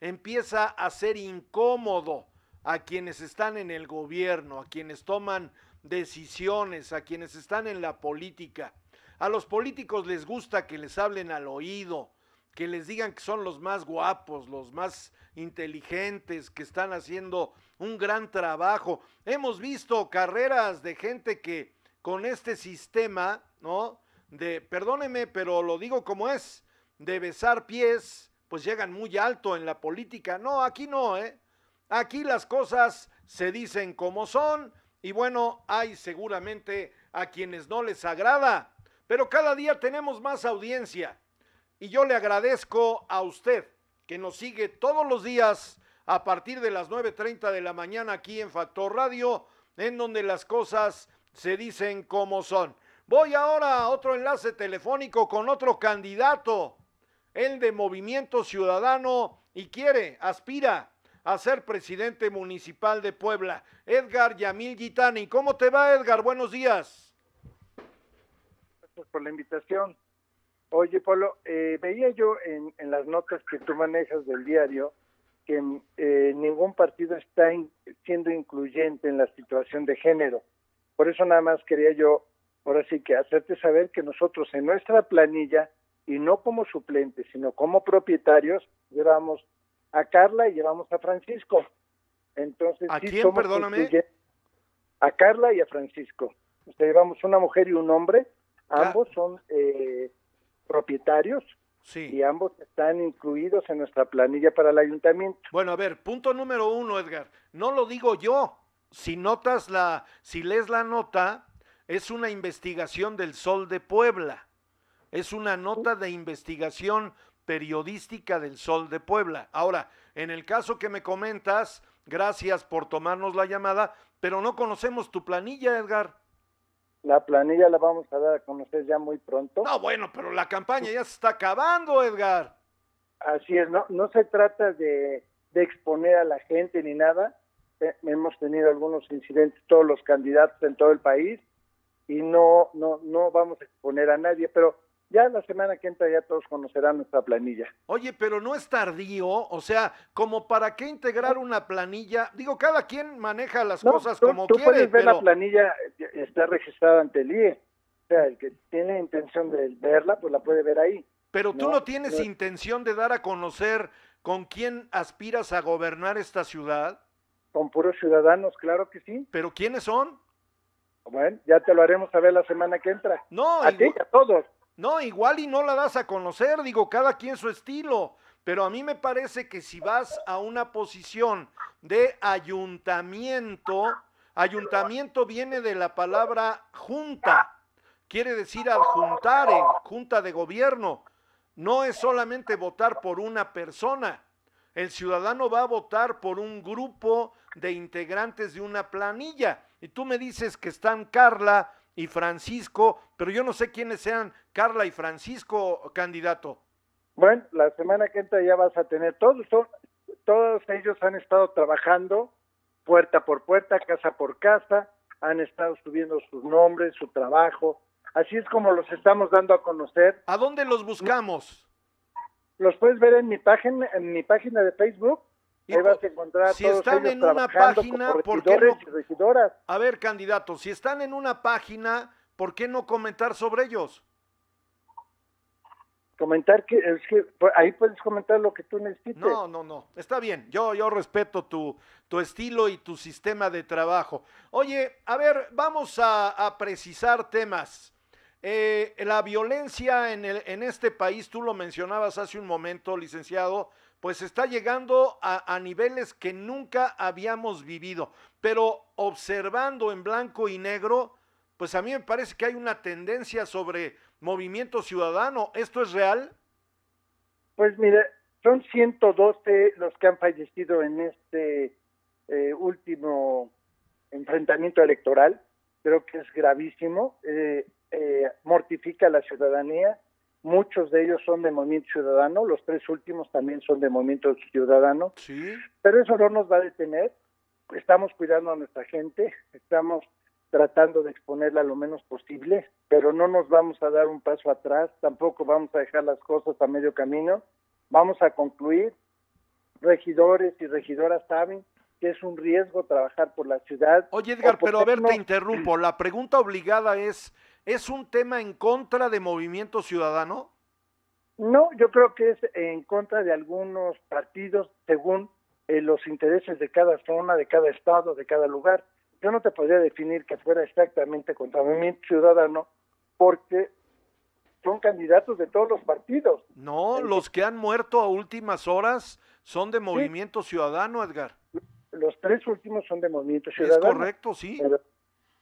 empieza a ser incómodo a quienes están en el gobierno, a quienes toman decisiones, a quienes están en la política. A los políticos les gusta que les hablen al oído, que les digan que son los más guapos, los más inteligentes, que están haciendo un gran trabajo. Hemos visto carreras de gente que con este sistema, ¿no? De, perdóneme, pero lo digo como es, de besar pies, pues llegan muy alto en la política. No, aquí no, ¿eh? Aquí las cosas se dicen como son y bueno, hay seguramente a quienes no les agrada, pero cada día tenemos más audiencia y yo le agradezco a usted que nos sigue todos los días a partir de las 9.30 de la mañana aquí en Factor Radio, en donde las cosas se dicen como son. Voy ahora a otro enlace telefónico con otro candidato, el de Movimiento Ciudadano, y quiere, aspira a ser presidente municipal de Puebla, Edgar Yamil Gitani. ¿Cómo te va, Edgar? Buenos días. Gracias por la invitación. Oye, Polo, eh, veía yo en, en, las notas que tú manejas del diario que eh, ningún partido está in, siendo incluyente en la situación de género. Por eso nada más quería yo, ahora sí que hacerte saber que nosotros en nuestra planilla, y no como suplentes, sino como propietarios, llevamos a Carla y llevamos a Francisco. Entonces, ¿A sí quién, perdóname? A Carla y a Francisco. O sea, llevamos una mujer y un hombre, ambos son eh, propietarios sí. y ambos están incluidos en nuestra planilla para el ayuntamiento. Bueno, a ver, punto número uno, Edgar. No lo digo yo. Si notas la, si lees la nota, es una investigación del Sol de Puebla. Es una nota de investigación periodística del Sol de Puebla. Ahora, en el caso que me comentas, gracias por tomarnos la llamada, pero no conocemos tu planilla, Edgar. La planilla la vamos a dar a conocer ya muy pronto. No, bueno, pero la campaña ya se está acabando, Edgar. Así es, no, no se trata de, de exponer a la gente ni nada. Eh, hemos tenido algunos incidentes, todos los candidatos en todo el país, y no, no, no vamos a exponer a nadie, pero ya la semana que entra ya todos conocerán nuestra planilla. Oye, pero no es tardío, o sea, como para qué integrar una planilla, digo, cada quien maneja las no, cosas tú, como tú quiere. puedes ver pero... la planilla, está registrada ante el IE, o sea, el que tiene intención de verla, pues la puede ver ahí. Pero tú No, no, tienes no. intención de dar a conocer con quién aspiras a gobernar esta ciudad, Con puros ciudadanos, claro que sí. pero quiénes son. Bueno, ya te lo haremos saber la semana que entra. No, a ti y a todos. No, igual y no la das a conocer, digo, cada quien su estilo. Pero a mí me parece que si vas a una posición de ayuntamiento, ayuntamiento viene de la palabra junta, quiere decir adjuntar, en junta de gobierno. No es solamente votar por una persona. El ciudadano va a votar por un grupo de integrantes de una planilla. Y tú me dices que están Carla y Francisco, pero yo no sé quiénes sean Carla y Francisco, candidato. Bueno, la semana que entra ya vas a tener todos, son- todos ellos han estado trabajando puerta por puerta, casa por casa, han estado subiendo sus nombres, su trabajo. Así es como los estamos dando a conocer. ¿A dónde los buscamos? Los puedes ver en mi página, en mi página de Facebook. Ahí vas a encontrar si todos están ellos en una página, ¿por qué no? A ver, candidato, si están en una página, ¿por qué no comentar sobre ellos? Comentar que, es que pues, ahí puedes comentar lo que tú necesites. No, no, no. Está bien. Yo, yo respeto tu, tu estilo y tu sistema de trabajo. Oye, a ver, vamos a, a precisar temas. Eh, la violencia en, el, en este país, tú lo mencionabas hace un momento, licenciado, pues está llegando a, niveles que nunca habíamos vivido. Pero observando en blanco y negro, pues a mí me parece que hay una tendencia sobre movimiento ciudadano. ¿Esto es real? Pues mire, son 112 los que han fallecido en este eh, último enfrentamiento electoral. Creo que es gravísimo, eh, eh, mortifica a la ciudadanía. Muchos de ellos son de Movimiento Ciudadano, los tres últimos también son de Movimiento Ciudadano. Sí. Pero eso no nos va a detener. Estamos cuidando a nuestra gente, estamos tratando de exponerla lo menos posible, pero no nos vamos a dar un paso atrás, tampoco vamos a dejar las cosas a medio camino. Vamos a concluir. Regidores y regidoras saben que es un riesgo trabajar por la ciudad. Oye, Edgar, pero a ver, te interrumpo. La pregunta obligada es, ¿es un tema en contra de Movimiento Ciudadano? No, yo creo que es en contra de algunos partidos según eh, los intereses de cada zona, de cada estado, de cada lugar. Yo no te podría definir que fuera exactamente contra Movimiento Ciudadano porque son candidatos de todos los partidos. No, los que han muerto a últimas horas son de Movimiento Ciudadano, Edgar. Los tres últimos son de Movimiento Ciudadano. Es correcto, sí.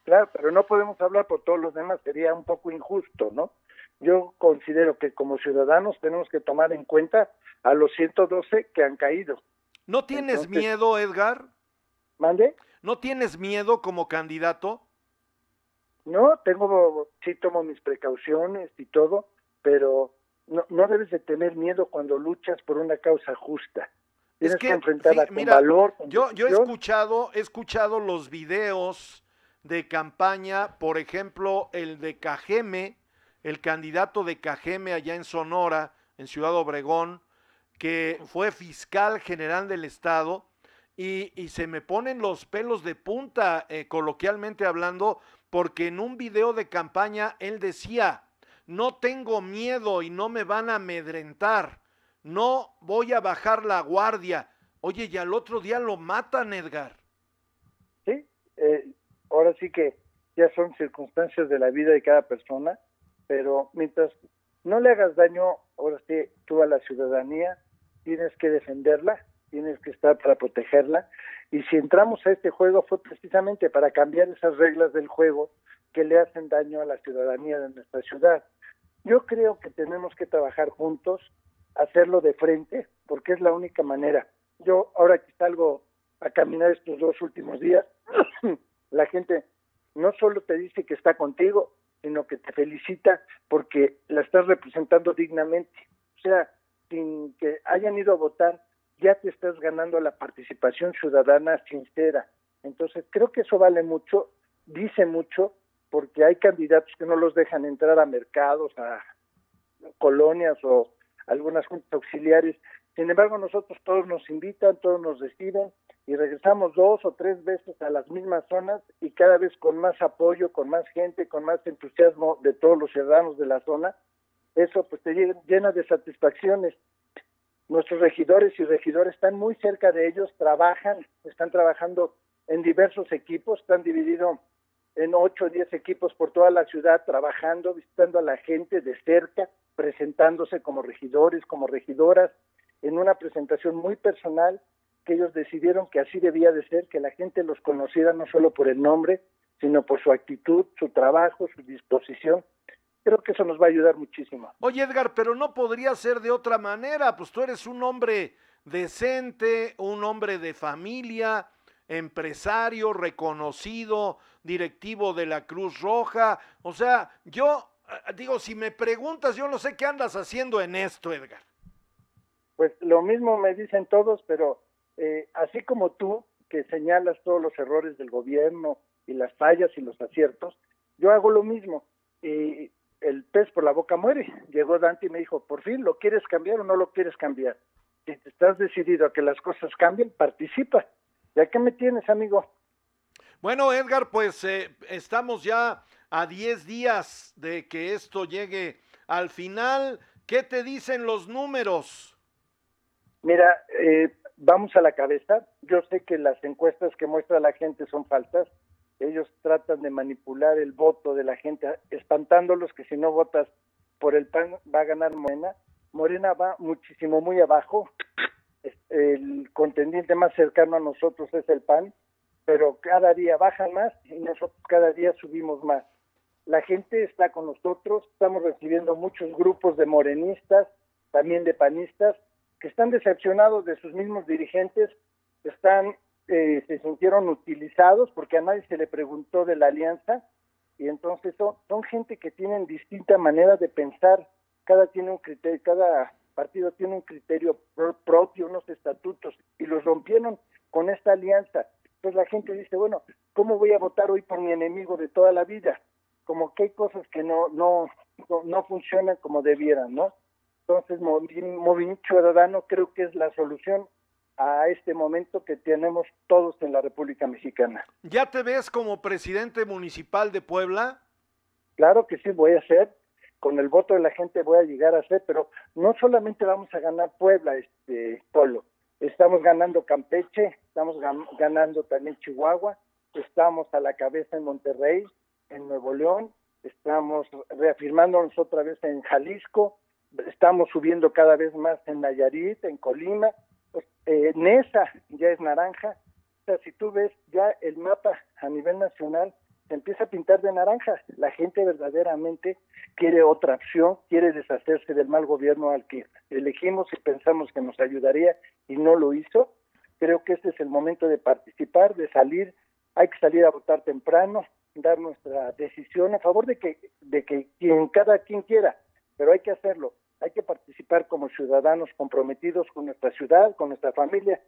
Claro, pero no podemos hablar por todos los demás, sería un poco injusto, ¿no? Yo considero que como ciudadanos tenemos que tomar en cuenta a los 112 que han caído. ¿No tienes miedo, Edgar? ¿Mande? ¿No tienes miedo como candidato? No, tengo, sí tomo mis precauciones y todo, pero no, no debes de tener miedo cuando luchas por una causa justa. Tienes que, enfrentarla con valor. yo, yo he escuchado, he escuchado los videos de campaña, por ejemplo, el de Cajeme, el candidato de Cajeme allá en Sonora, en Ciudad Obregón, que fue fiscal general del Estado, y, y se me ponen los pelos de punta, eh, coloquialmente hablando, porque en un video de campaña él decía, no tengo miedo y no me van a amedrentar no voy a bajar la guardia. Oye, y al otro día lo matan, Edgar. Sí, eh, ahora sí que ya son circunstancias de la vida de cada persona, pero mientras no le hagas daño, ahora sí, tú a la ciudadanía, tienes que defenderla, tienes que estar para protegerla, y si entramos a este juego fue precisamente para cambiar esas reglas del juego que le hacen daño a la ciudadanía de nuestra ciudad. Yo creo que tenemos que trabajar juntos, hacerlo de frente, porque es la única manera. Yo ahora que salgo a caminar estos dos últimos días, la gente no solo te dice que está contigo, sino que te felicita porque la estás representando dignamente. O sea, sin que hayan ido a votar, ya te estás ganando la participación ciudadana sincera. Entonces, creo que eso vale mucho, dice mucho, porque hay candidatos que no los dejan entrar a mercados, a colonias o algunas juntas auxiliares. Sin embargo, nosotros todos nos invitan, todos nos reciben y regresamos dos o tres veces a las mismas zonas y cada vez con más apoyo, con más gente, con más entusiasmo de todos los ciudadanos de la zona. Eso pues te llena de satisfacciones. Nuestros regidores y regidores están muy cerca de ellos, trabajan, están trabajando en diversos equipos, están divididos en ocho o diez equipos por toda la ciudad, trabajando, visitando a la gente de cerca, presentándose como regidores, como regidoras, en una presentación muy personal que ellos decidieron que así debía de ser, que la gente los conociera no solo por el nombre, sino por su actitud, su trabajo, su disposición. Creo que eso nos va a ayudar muchísimo. Oye, Edgar, pero no podría ser de otra manera, pues tú eres un hombre decente, un hombre de familia, empresario reconocido, directivo de la Cruz Roja. O sea, yo Ah, digo, si me preguntas, yo no sé qué andas haciendo en esto, Edgar. Pues lo mismo me dicen todos, pero eh, así como tú, que señalas todos los errores del gobierno y las fallas y los aciertos, yo hago lo mismo. Y el pez por la boca muere. Llegó Dante y me dijo, por fin, ¿lo quieres cambiar o no lo quieres cambiar? Si estás decidido a que las cosas cambien, participa. ¿Ya qué me tienes, amigo? Bueno, Edgar, pues eh, estamos ya a 10 días de que esto llegue al final. ¿Qué te dicen los números? Mira, eh, vamos a la cabeza. Yo sé que las encuestas que muestra la gente son falsas. Ellos tratan de manipular el voto de la gente, espantándolos que si no votas por el PAN va a ganar Morena. Morena va muchísimo muy abajo. El contendiente más cercano a nosotros es el PAN, pero cada día bajan más y nosotros cada día subimos más. la gente está con nosotros, estamos recibiendo muchos grupos de morenistas, también de panistas, que están decepcionados de sus mismos dirigentes, están eh, se sintieron utilizados porque a nadie se le preguntó de la alianza y entonces son, gente que tienen distinta manera de pensar, cada tiene un criterio, cada partido tiene un criterio propio, unos estatutos y los rompieron con esta alianza. Entonces la gente dice, bueno, ¿cómo voy a votar hoy por mi enemigo de toda la vida? Como que hay cosas que no no, no funcionan como debieran, ¿no? Entonces, Movimiento Ciudadano creo que es la solución a este momento que tenemos todos en la República Mexicana. ¿Ya te ves como presidente municipal de Puebla? Claro que sí, voy a ser. Con el voto de la gente voy a llegar a ser, pero no solamente vamos a ganar Puebla, este Polo. Estamos ganando Campeche, estamos ganando también Chihuahua, estamos a la cabeza en Monterrey, en Nuevo León, estamos reafirmándonos otra vez en Jalisco, estamos subiendo cada vez más en Nayarit, en Colima, pues, eh, ya es naranja, o sea, si tú ves ya el mapa a nivel nacional se empieza a pintar de naranja, la gente verdaderamente quiere otra opción, quiere deshacerse del mal gobierno al que elegimos y pensamos que nos ayudaría y no lo hizo, creo que este es el momento de participar, de salir, hay que salir a votar temprano, dar nuestra decisión a favor de que, de que quien, cada quien quiera, pero hay que hacerlo hay que participar como ciudadanos comprometidos con nuestra ciudad, con nuestra familia.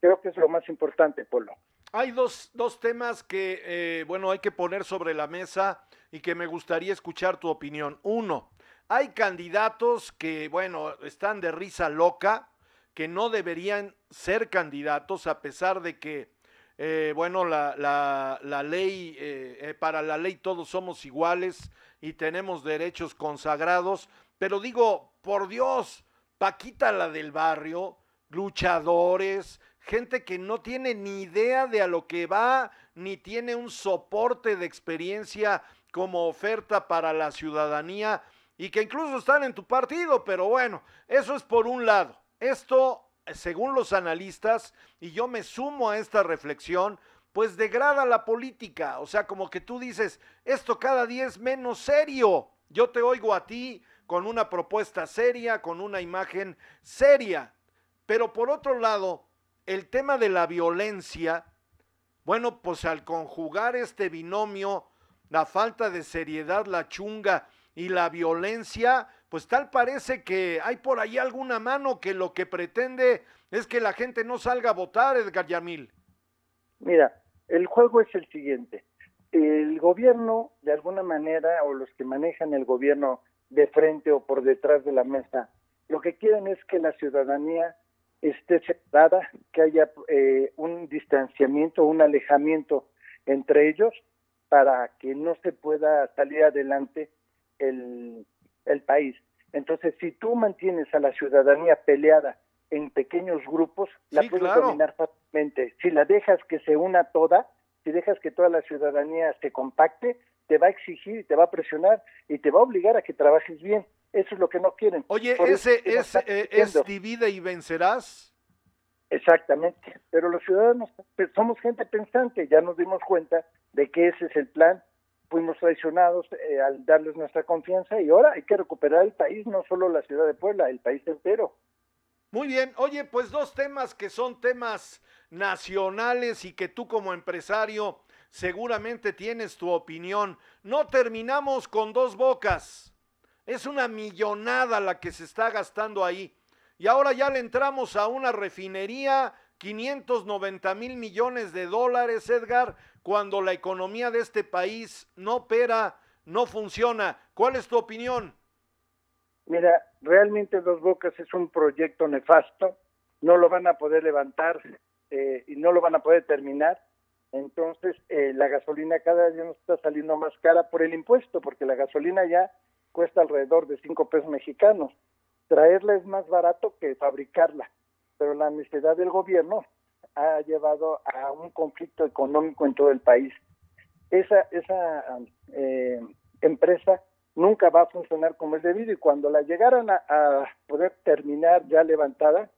Creo que es lo más importante, Polo. Hay dos, dos temas que, eh, bueno, hay que poner sobre la mesa y que me gustaría escuchar tu opinión. Uno, hay candidatos que, bueno, están de risa loca, que no deberían ser candidatos a pesar de que, eh, bueno, la, la, la ley, eh, para la ley todos somos iguales y tenemos derechos consagrados, pero digo, por Dios, Paquita la del barrio, luchadores, gente que no tiene ni idea de a lo que va, ni tiene un soporte de experiencia como oferta para la ciudadanía y que incluso están en tu partido, pero bueno, eso es por un lado. Esto, según los analistas, y yo me sumo a esta reflexión, pues degrada la política, o sea, como que tú dices, esto cada día es menos serio. Yo te oigo a ti con una propuesta seria, con una imagen seria. Pero por otro lado, el tema de la violencia, bueno, pues al conjugar este binomio, la falta de seriedad, la chunga y la violencia, pues tal parece que hay por ahí alguna mano que lo que pretende es que la gente no salga a votar, Edgar Yamil. Mira, el juego es el siguiente. El gobierno, de alguna manera, o los que manejan el gobierno, de frente o por detrás de la mesa. Lo que quieren es que la ciudadanía esté separada, que haya eh, un distanciamiento, un alejamiento entre ellos para que no se pueda salir adelante el, el país. Entonces, si tú mantienes a la ciudadanía peleada en pequeños grupos, la puedes dominar fácilmente. Si la dejas que se una toda, si dejas que toda la ciudadanía se compacte, te va a exigir y te va a presionar y te va a obligar a que trabajes bien. Eso es lo que no quieren. Oye, ese es, eh, es divide y vencerás. Exactamente, pero los ciudadanos pues, somos gente pensante, ya nos dimos cuenta de que ese es el plan, fuimos traicionados eh, al darles nuestra confianza y ahora hay que recuperar el país, no solo la ciudad de Puebla, el país entero. Muy bien, oye, pues dos temas que son temas nacionales y que tú como empresario seguramente tienes tu opinión. No terminamos con dos bocas. Es una millonada la que se está gastando ahí. Y ahora ya le entramos a una refinería, 590 mil millones de dólares, Edgar, cuando la economía de este país no opera, no funciona. ¿Cuál es tu opinión? Mira, realmente Dos Bocas es un proyecto nefasto, no lo van a poder levantar eh, y no lo van a poder terminar entonces, eh, la gasolina cada día nos está saliendo más cara por el impuesto, porque la gasolina ya cuesta alrededor de 5 pesos mexicanos. Traerla es más barato que fabricarla, pero la necesidad del gobierno ha llevado a un conflicto económico en todo el país. Esa, esa eh, empresa nunca va a funcionar como es debido y cuando la llegaran a poder terminar ya levantada,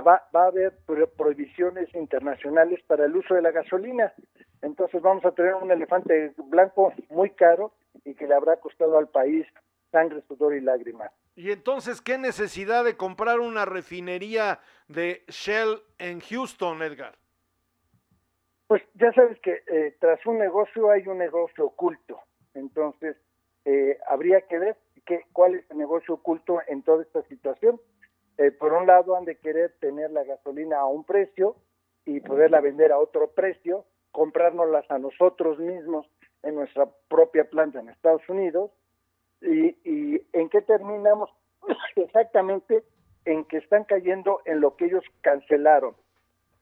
va, va a haber prohibiciones internacionales para el uso de la gasolina. Entonces vamos a tener un elefante blanco muy caro y que le habrá costado al país sangre, sudor y lágrimas. Y entonces, ¿qué necesidad de comprar una refinería de Shell en Houston, Edgar? Pues ya sabes que eh, tras un negocio hay un negocio oculto. Entonces, eh, habría que ver que, cuál es el negocio oculto en toda esta situación. Eh, por un lado, han de querer tener la gasolina a un precio y poderla vender a otro precio, comprárnoslas a nosotros mismos en nuestra propia planta en Estados Unidos. ¿Y, en qué terminamos? Exactamente en que están cayendo en lo que ellos cancelaron.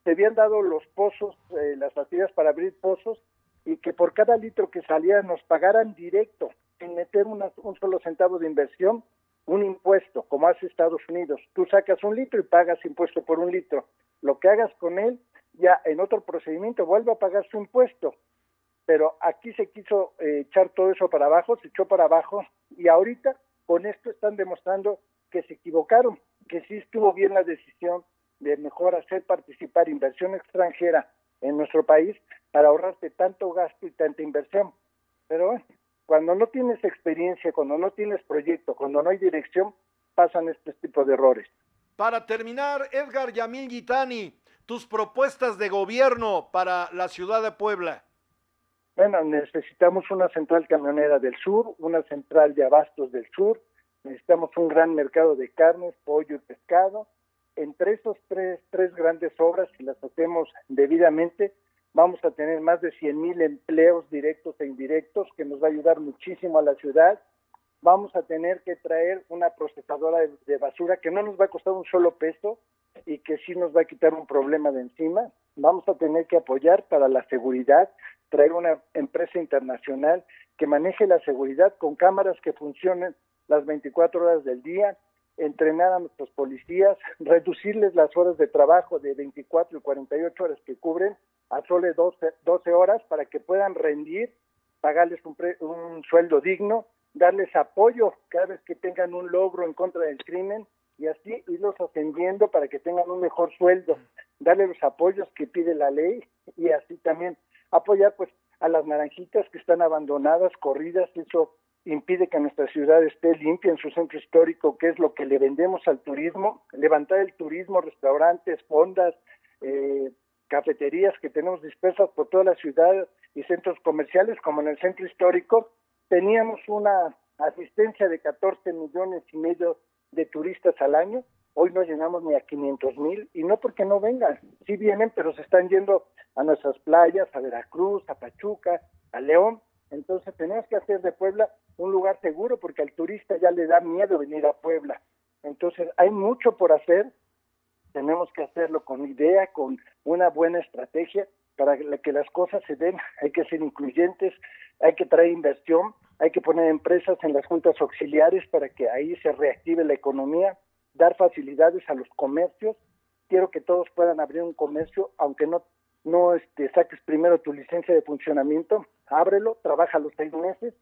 Se habían dado los pozos, eh, las facilidades para abrir pozos y que por cada litro que salía nos pagaran directo, sin meter una, un solo centavo de inversión, un impuesto, como hace Estados Unidos. Tú sacas un litro y pagas impuesto por un litro. Lo que hagas con él, ya en otro procedimiento vuelve a pagar su impuesto. Pero aquí se quiso eh, echar todo eso para abajo, se echó para abajo y ahorita con esto están demostrando que se equivocaron, que sí estuvo bien la decisión de mejor hacer participar inversión extranjera en nuestro país para ahorrarte tanto gasto y tanta inversión. Pero bueno, cuando no tienes experiencia, cuando no tienes proyecto, cuando no hay dirección, pasan este tipo de errores. Para terminar, Edgar Yamil Gitani, tus propuestas de gobierno para la ciudad de Puebla. Bueno, necesitamos una central camionera del sur, una central de abastos del sur, necesitamos un gran mercado de carnes, pollo y pescado. Entre esos tres, tres grandes obras, si las hacemos debidamente, vamos a tener más de 100 mil empleos directos e indirectos que nos va a ayudar muchísimo a la ciudad. Vamos a tener que traer una procesadora de, de, basura que no nos va a costar un solo peso y que sí nos va a quitar un problema de encima. Vamos a tener que apoyar para la seguridad, traer una empresa internacional que maneje la seguridad con cámaras que funcionen las 24 horas del día, entrenar a nuestros policías, reducirles las horas de trabajo de 24 y 48 horas que cubren a solo 12, 12 horas para que puedan rendir, pagarles un, pre, un sueldo digno, darles apoyo cada vez que tengan un logro en contra del crimen y así irlos ascendiendo para que tengan un mejor sueldo, darle los apoyos que pide la ley y así también apoyar pues a las naranjitas que están abandonadas, corridas, eso impide que nuestra ciudad esté limpia en su centro histórico, que es lo que le vendemos al turismo, levantar el turismo, restaurantes, fondas, eh, cafeterías que tenemos dispersas por toda la ciudad y centros comerciales, como en el centro histórico, teníamos una asistencia de 14 millones y medio de turistas al año, hoy no llenamos ni a 500 mil, y no porque no vengan, sí vienen, pero se están yendo a nuestras playas, a Veracruz, a Pachuca, a León, entonces tenemos que hacer de Puebla un lugar seguro porque al turista ya le da miedo venir a Puebla. Entonces hay mucho por hacer, tenemos que hacerlo con idea, con una buena estrategia para que las cosas se den, hay que ser incluyentes, hay que traer inversión, hay que poner empresas en las juntas auxiliares para que ahí se reactive la economía, dar facilidades a los comercios. Quiero que todos puedan abrir un comercio, aunque no, no este, saques primero tu licencia de funcionamiento, ábrelo, trabaja los seis meses,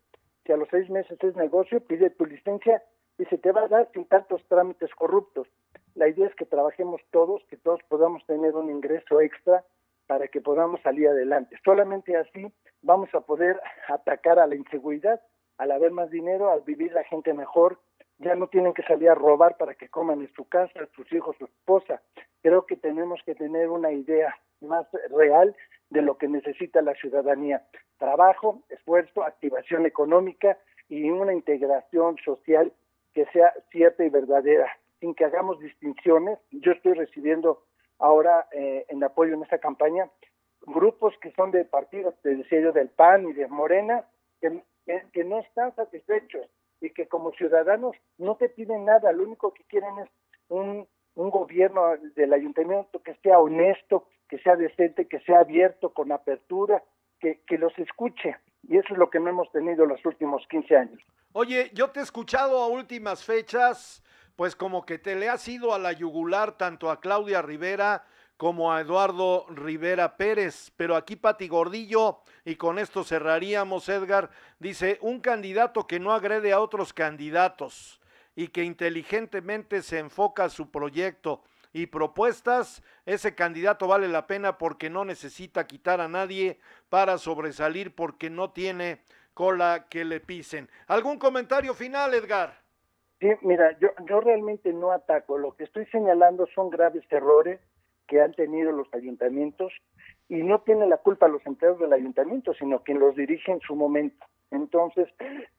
si a los seis meses es negocio, pide tu licencia y se te va a dar sin tantos trámites corruptos. La idea es que trabajemos todos, que todos podamos tener un ingreso extra para que podamos salir adelante. Solamente así vamos a poder atacar a la inseguridad, al haber más dinero, al vivir la gente mejor, ya no tienen que salir a robar para que coman en su casa, sus hijos, su esposa. Creo que tenemos que tener una idea más real de lo que necesita la ciudadanía. Trabajo, esfuerzo, activación económica y una integración social que sea cierta y verdadera, sin que hagamos distinciones. Yo estoy recibiendo ahora eh, en apoyo en esta campaña grupos que son de partidos, te decía yo, del PAN y de Morena, que, que, no están satisfechos y que como ciudadanos no te piden nada, lo único que quieren es un, un gobierno del ayuntamiento que sea honesto, que sea decente, que sea abierto, con apertura, que, que los escuche. Y eso es lo que no hemos tenido los últimos 15 años. Oye, yo te he escuchado a últimas fechas, pues como que te le has ido a la yugular tanto a Claudia Rivera como a Eduardo Rivera Pérez. Pero aquí Pati Gordillo, y con esto cerraríamos, Edgar, dice, un candidato que no agrede a otros candidatos y que inteligentemente se enfoca a su proyecto y propuestas, ese candidato vale la pena porque no necesita quitar a nadie para sobresalir porque no tiene cola que le pisen. ¿Algún comentario final, Edgar? Sí, mira, yo, yo realmente no ataco. Lo que estoy señalando son graves errores que han tenido los ayuntamientos y no tiene la culpa los empleados del ayuntamiento, sino quien los dirige en su momento. Entonces,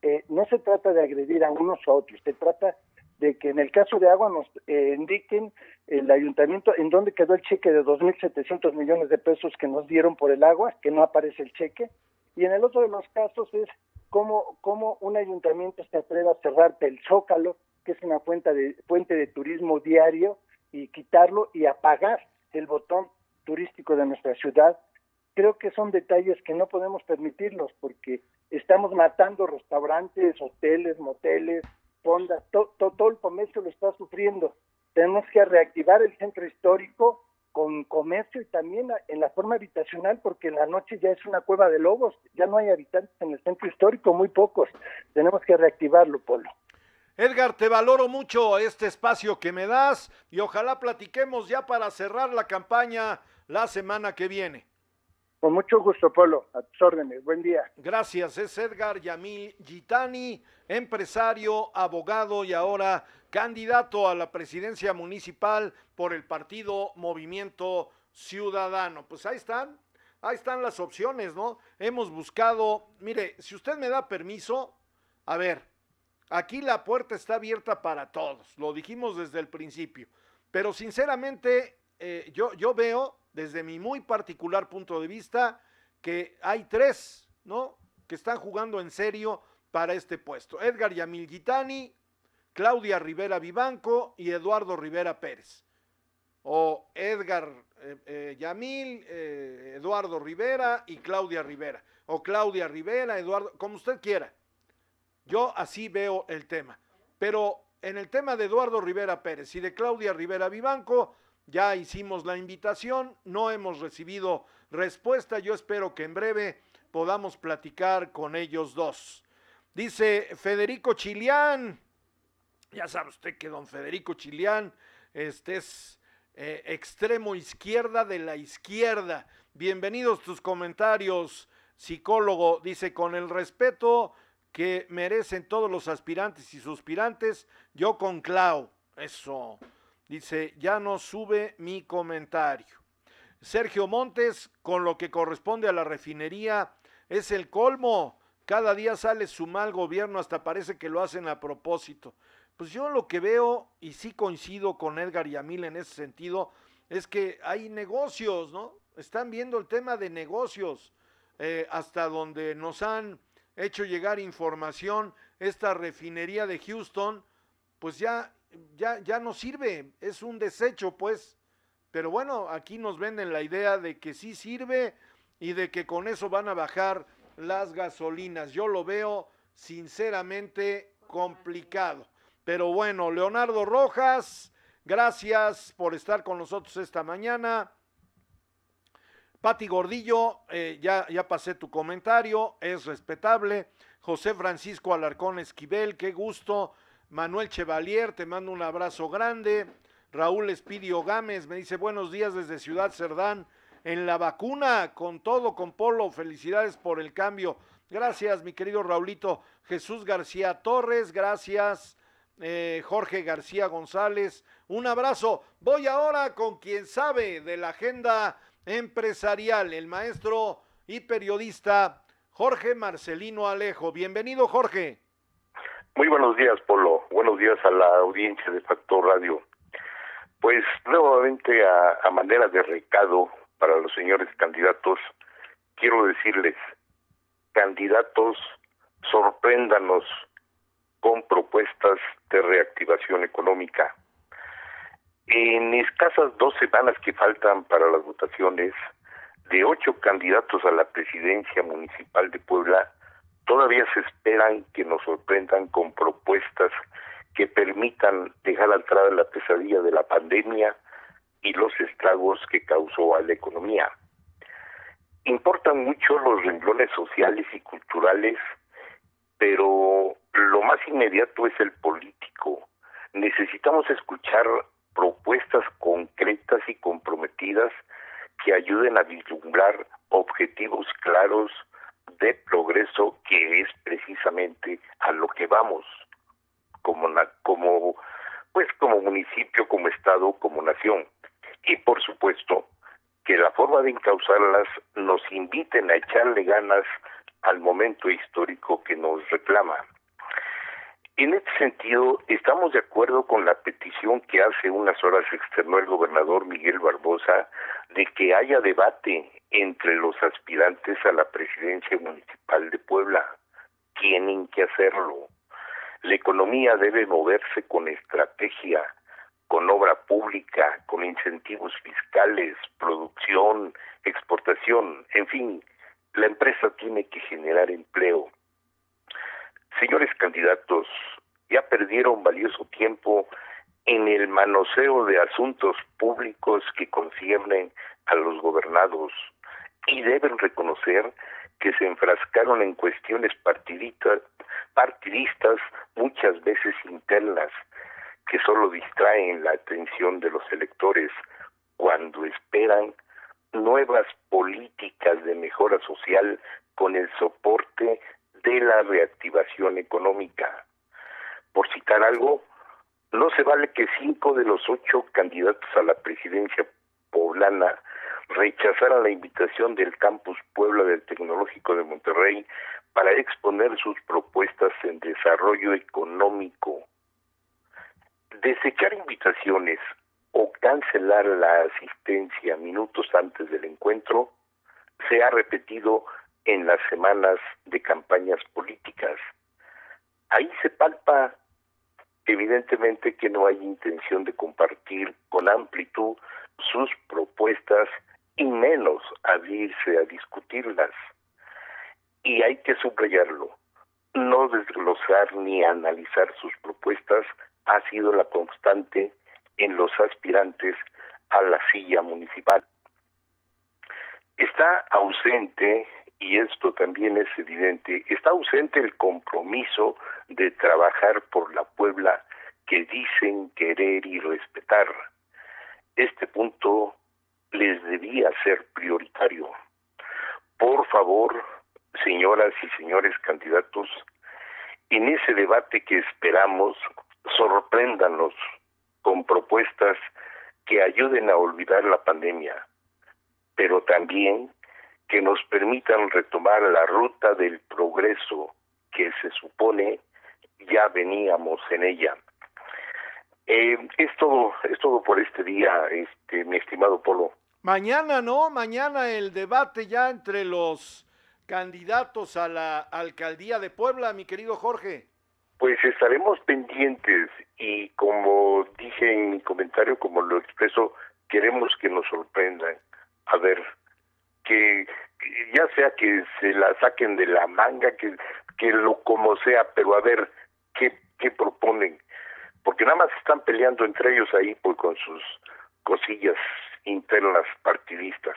eh, no se trata de agredir a unos a otros, se trata de que en el caso de agua nos eh, indiquen el ayuntamiento en dónde quedó el cheque de 2.700 millones de pesos que nos dieron por el agua, que no aparece el cheque, y en el otro de los casos es cómo, cómo un ayuntamiento se atreve a cerrar el Zócalo, que es una fuente de, fuente de turismo diario, y quitarlo y apagar el botón turístico de nuestra ciudad. Creo que son detalles que no podemos permitirlos porque estamos matando restaurantes, hoteles, moteles, fondas, todo el comercio lo está sufriendo. Tenemos que reactivar el centro histórico con comercio y también en la forma habitacional, porque en la noche ya es una cueva de lobos, ya no hay habitantes en el centro histórico, muy pocos. Tenemos que reactivarlo, Polo. Edgar, te valoro mucho este espacio que me das y ojalá platiquemos ya para cerrar la campaña la semana que viene. Con mucho gusto, Polo. A tus órdenes. Buen día. Gracias. Es Edgar Yamil Gitani, empresario, abogado y ahora candidato a la presidencia municipal por el partido Movimiento Ciudadano. Pues ahí están. Ahí están las opciones, ¿no? Hemos buscado, mire, si usted me da permiso, a ver, aquí la puerta está abierta para todos, lo dijimos desde el principio, pero sinceramente eh, yo, yo veo desde mi muy particular punto de vista, que hay tres, ¿no? Que están jugando en serio para este puesto. Edgar Yamil Gitani, Claudia Rivera Vivanco y Eduardo Rivera Pérez. O Edgar eh, eh, Yamil, eh, Eduardo Rivera y Claudia Rivera. O Claudia Rivera, Eduardo, como usted quiera. Yo así veo el tema. Pero en el tema de Eduardo Rivera Pérez y de Claudia Rivera Vivanco, ya hicimos la invitación, no hemos recibido respuesta, yo espero que en breve podamos platicar con ellos dos. Dice Federico Chilián, ya sabe usted que don Federico Chilián este es eh, extremo izquierda de la izquierda. Bienvenidos tus comentarios, psicólogo. Dice, con el respeto que merecen todos los aspirantes y suspirantes, yo con Clau. Eso. Dice, ya no sube mi comentario. Sergio Montes, con lo que corresponde a la refinería, es el colmo. Cada día sale su mal gobierno, hasta parece que lo hacen a propósito. Pues yo lo que veo, y sí coincido con Edgar y Amil en ese sentido, es que hay negocios, ¿no? Están viendo el tema de negocios, eh, hasta donde nos han hecho llegar información, esta refinería de Houston, pues ya ya, ya no sirve, es un desecho, pues. Pero bueno, aquí nos venden la idea de que sí sirve y de que con eso van a bajar las gasolinas. Yo lo veo sinceramente complicado. Pero bueno, Leonardo Rojas, gracias por estar con nosotros esta mañana. Pati Gordillo, eh, ya, ya pasé tu comentario, es respetable. José Francisco Alarcón Esquivel, qué gusto Manuel Chevalier, te mando un abrazo grande. Raúl Espidio Gámez me dice buenos días desde Ciudad Cerdán. En la vacuna, con todo, con Polo, felicidades por el cambio. Gracias, mi querido Raulito. Jesús García Torres, gracias. Eh, Jorge García González, un abrazo. Voy ahora con quien sabe de la agenda empresarial, el maestro y periodista Jorge Marcelino Alejo. Bienvenido, Jorge. Muy buenos días, Polo. Buenos días a la audiencia de Factor Radio. Pues nuevamente a, manera de recado para los señores candidatos, quiero decirles, candidatos, sorpréndanos con propuestas de reactivación económica. En escasas dos semanas que faltan para las votaciones, de ocho candidatos a la presidencia municipal de Puebla, todavía se esperan que nos sorprendan con propuestas que permitan dejar atrás la pesadilla de la pandemia y los estragos que causó a la economía. Importan mucho los renglones sociales y culturales, pero lo más inmediato es el político. Necesitamos escuchar propuestas concretas y comprometidas que ayuden a vislumbrar objetivos claros de progreso que es precisamente a lo que vamos como como pues como municipio, como estado, como nación. Y por supuesto que la forma de encauzarlas nos inviten a echarle ganas al momento histórico que nos reclama. En este sentido, estamos de acuerdo con la petición que hace unas horas externó el gobernador Miguel Barbosa de que haya debate entre los aspirantes a la presidencia municipal de Puebla. Tienen que hacerlo. La economía debe moverse con estrategia, con obra pública, con incentivos fiscales, producción, exportación, en fin, la empresa tiene que generar empleo. Señores candidatos, ya perdieron valioso tiempo en el manoseo de asuntos públicos que conciernen a los gobernados y deben reconocer que se enfrascaron en cuestiones partidistas, partidistas muchas veces internas que solo distraen la atención de los electores cuando esperan nuevas políticas de mejora social con el soporte de la reactivación económica. Por citar algo, no se vale que cinco de los ocho candidatos a la presidencia poblana rechazaran la invitación del Campus Puebla del Tecnológico de Monterrey para exponer sus propuestas en desarrollo económico. Desechar invitaciones o cancelar la asistencia minutos antes del encuentro se ha repetido en las semanas de campañas políticas. Ahí se palpa evidentemente que no hay intención de compartir con amplitud sus propuestas y menos abrirse a discutirlas. Y hay que subrayarlo, no desglosar ni analizar sus propuestas ha sido la constante en los aspirantes a la silla municipal. Está ausente, y esto también es evidente, está ausente el compromiso de trabajar por la Puebla que dicen querer y respetar. Este punto les debía ser prioritario. Por favor, señoras y señores candidatos, en ese debate que esperamos, sorpréndanos con propuestas que ayuden a olvidar la pandemia, pero también que nos permitan retomar la ruta del progreso que se supone ya veníamos en ella. Eh, es todo, es todo por este día, este, mi estimado Polo. Mañana, ¿no? Mañana el debate ya entre los candidatos a la alcaldía de Puebla, mi querido Jorge. Pues estaremos pendientes y como dije en mi comentario, como lo expreso, queremos que nos sorprendan. A ver, que, ya sea que se la saquen de la manga, que, que lo como sea, pero a ver qué, qué proponen. Porque nada más están peleando entre ellos ahí pues, con sus cosillas internas partidistas.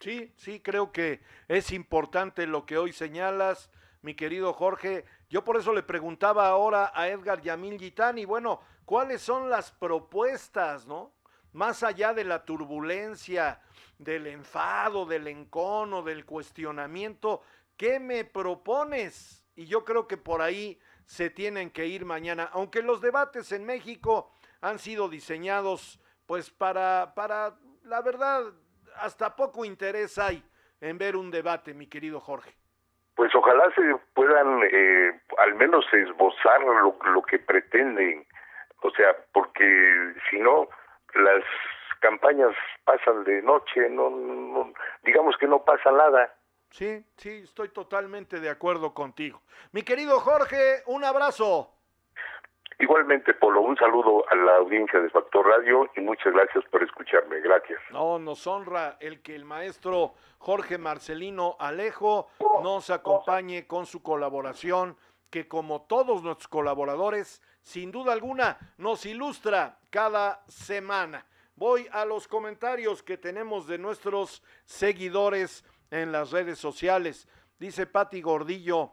Sí, sí, creo que es importante lo que hoy señalas, mi querido Jorge. Yo por eso le preguntaba ahora a Edgar Yamil Gitán, y bueno, ¿cuáles son las propuestas, no? Más allá de la turbulencia, del enfado, del encono, del cuestionamiento, ¿qué me propones? Y yo creo que por ahí se tienen que ir mañana, aunque los debates en México han sido diseñados pues para, para, la verdad, hasta poco interés hay en ver un debate, mi querido Jorge. Pues ojalá se puedan eh, al menos esbozar lo, lo que pretenden, o sea, porque si no, las campañas pasan de noche, no, no, digamos que no pasa nada. Sí, sí, estoy totalmente de acuerdo contigo. Mi querido Jorge, un abrazo. Igualmente, Polo, un saludo a la audiencia de Factor Radio y muchas gracias por escucharme. Gracias. No, nos honra el que el maestro Jorge Marcelino Alejo nos acompañe con su colaboración, que como todos nuestros colaboradores, sin duda alguna, nos ilustra cada semana. Voy a los comentarios que tenemos de nuestros seguidores en las redes sociales. Dice Pati Gordillo,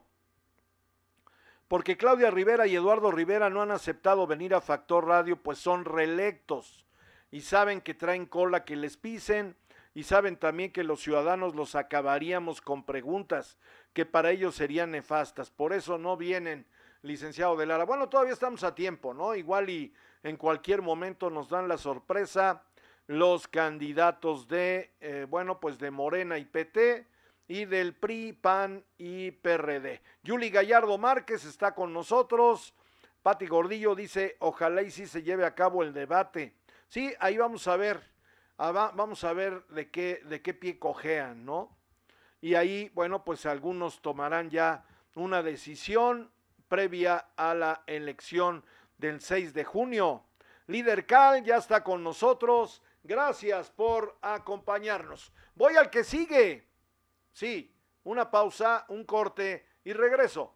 porque Claudia Rivera y Eduardo Rivera no han aceptado venir a Factor Radio, pues son reelectos y saben que traen cola que les pisen y saben también que los ciudadanos los acabaríamos con preguntas que para ellos serían nefastas. Por eso no vienen, licenciado de Lara. Bueno, todavía estamos a tiempo, ¿no? Igual y en cualquier momento nos dan la sorpresa los candidatos de, eh, bueno, pues de Morena y PT y del PRI, PAN y PRD. Yuli Gallardo Márquez está con nosotros. Pati Gordillo dice, ojalá y sí se lleve a cabo el debate. Sí, ahí vamos a ver, ah, vamos a ver de qué, de qué pie cojean, ¿no? Y ahí, bueno, pues algunos tomarán ya una decisión previa a la elección del 6 de junio. Líder Cal ya está con nosotros. Gracias por acompañarnos. Voy al que sigue. Sí, una pausa, un corte y regreso.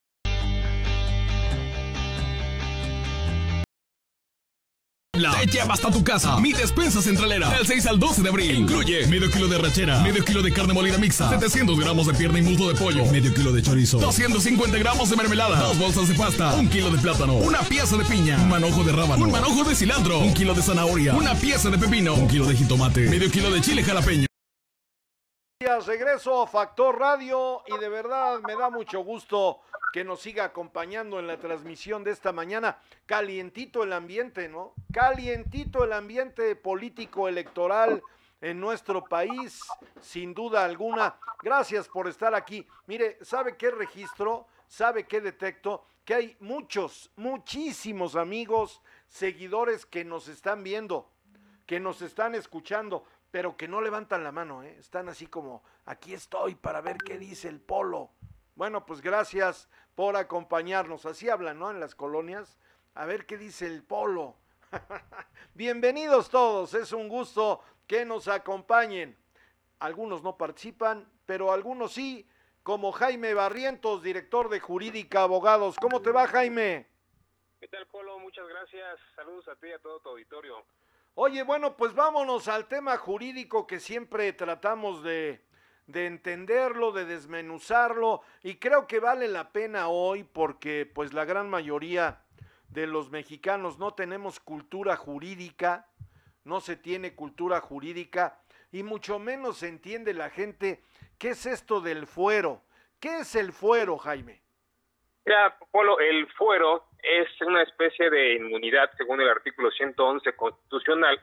Te lleva hasta tu casa. Mi despensa centralera. Del 6 al 12 de abril. Incluye medio kilo de rachera, medio kilo de carne molida mixta, 700 gramos de pierna y muslo de pollo, medio kilo de chorizo, 250 gramos de mermelada, dos bolsas de pasta, un kilo de plátano, una pieza de piña, un manojo de rábano, un manojo de cilantro, un kilo de zanahoria, una pieza de pepino, un kilo de jitomate, medio kilo de chile jalapeño. Regreso a Factor Radio y de verdad me da mucho gusto que nos siga acompañando en la transmisión de esta mañana. Calientito el ambiente, ¿no? Calientito el ambiente político electoral en nuestro país, sin duda alguna. Gracias por estar aquí. Mire, ¿sabe qué registro? ¿Sabe qué detecto? Que hay muchos, muchísimos amigos, seguidores que nos están viendo, que nos están escuchando, pero que no levantan la mano, ¿eh? Están así como, aquí estoy para ver qué dice el polo. Bueno, pues gracias por acompañarnos. Así hablan, ¿no? En las colonias. A ver qué dice el polo. Bienvenidos todos. Es un gusto que nos acompañen. Algunos no participan, pero algunos sí, como Jaime Barrientos, director de Jurídica Abogados. ¿Cómo te va, Jaime? ¿Qué tal, Polo? Muchas gracias. Saludos a ti y a todo tu auditorio. Oye, bueno, pues vámonos al tema jurídico que siempre tratamos de, de entenderlo, de desmenuzarlo y creo que vale la pena hoy porque pues la gran mayoría de los mexicanos no tenemos cultura jurídica, no se tiene cultura jurídica y mucho menos se entiende la gente qué es esto del fuero. ¿Qué es el fuero, Jaime? Ya, Polo, el fuero es una especie de inmunidad según el artículo 111 constitucional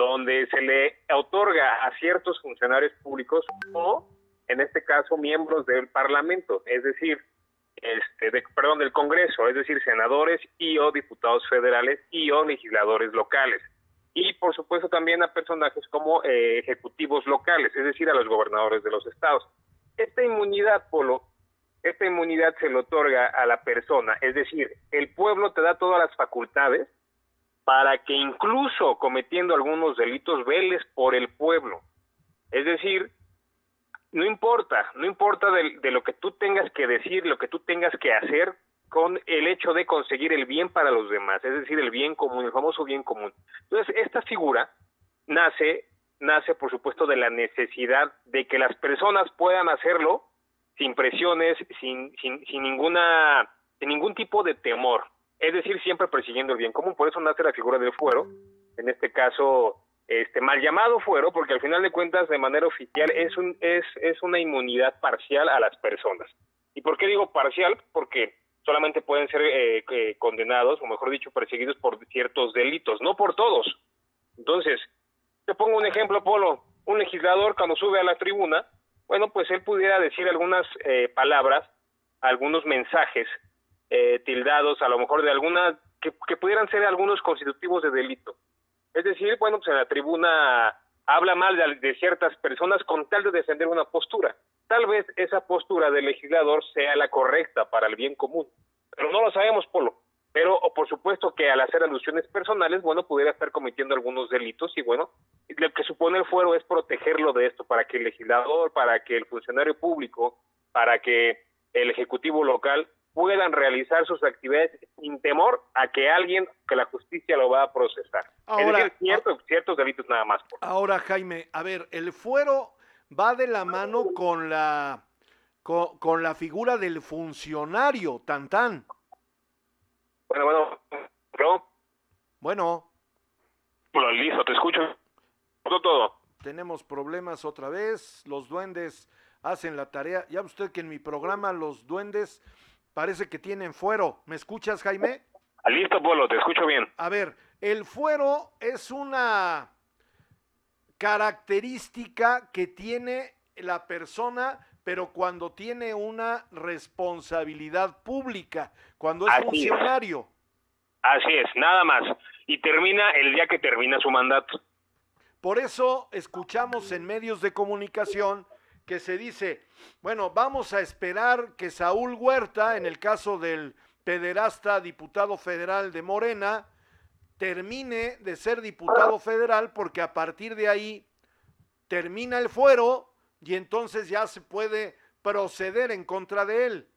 donde se le otorga a ciertos funcionarios públicos o, en este caso, miembros del Parlamento, es decir, este, de, perdón, del Congreso, es decir, senadores y o diputados federales y o legisladores locales. y por supuesto también a personajes como eh, ejecutivos locales, es decir, a los gobernadores de los estados. Esta inmunidad, Polo, esta inmunidad se le otorga a la persona, es decir, el pueblo te da todas las facultades para que incluso cometiendo algunos delitos veles por el pueblo. Es decir, no importa, no importa de, de, lo que tú tengas que decir, lo que tú tengas que hacer con el hecho de conseguir el bien para los demás, es decir, el bien común, el famoso bien común. Entonces, esta figura nace, nace por supuesto de la necesidad de que las personas puedan hacerlo sin presiones, sin, sin, sin ninguna, sin ningún tipo de temor, es decir, siempre persiguiendo el bien común. Por eso nace la figura del fuero, en este caso este mal llamado fuero, porque al final de cuentas, de manera oficial, es, un, es, es una inmunidad parcial a las personas. ¿Y por qué digo parcial? Porque solamente pueden ser eh, eh, condenados, o mejor dicho, perseguidos por ciertos delitos, no por todos. Entonces, te pongo un ejemplo, Polo. Un legislador cuando sube a la tribuna, bueno, pues él pudiera decir algunas eh, palabras, algunos mensajes tildados, a lo mejor de alguna, que, que pudieran ser algunos constitutivos de delito es decir, bueno, pues en la tribuna habla mal de, ciertas personas con tal de defender una postura. Tal vez esa postura del legislador sea la correcta para el bien común, pero no lo sabemos, Polo. Pero o por supuesto que al hacer alusiones personales, bueno, pudiera estar cometiendo algunos delitos y bueno, lo que supone el fuero es protegerlo de esto para que el legislador, para que el funcionario público, para que el ejecutivo local puedan realizar sus actividades sin temor a que alguien, que la justicia lo va a procesar. Ahora, es decir, ciertos, delitos nada más. Ahora, Jaime, a ver, el fuero va de la mano con la con, la figura del funcionario, tan tan. Bueno, bueno, ¿no? Bueno. Bueno, listo, te escucho. Todo, todo. Tenemos problemas otra vez, los duendes hacen la tarea. Ya usted que en mi programa los duendes parece que tienen fuero. ¿Me escuchas, Jaime? Listo, Polo, te escucho bien. A ver, el fuero es una característica que tiene la persona, pero cuando tiene una responsabilidad pública, cuando es funcionario. Así es, nada más. Y termina el día que termina su mandato. Por eso escuchamos en medios de comunicación que se dice, bueno, vamos a esperar que Saúl Huerta, en el caso del pederasta diputado federal de Morena, termine de ser diputado federal porque a partir de ahí termina el fuero y entonces ya se puede proceder en contra de él.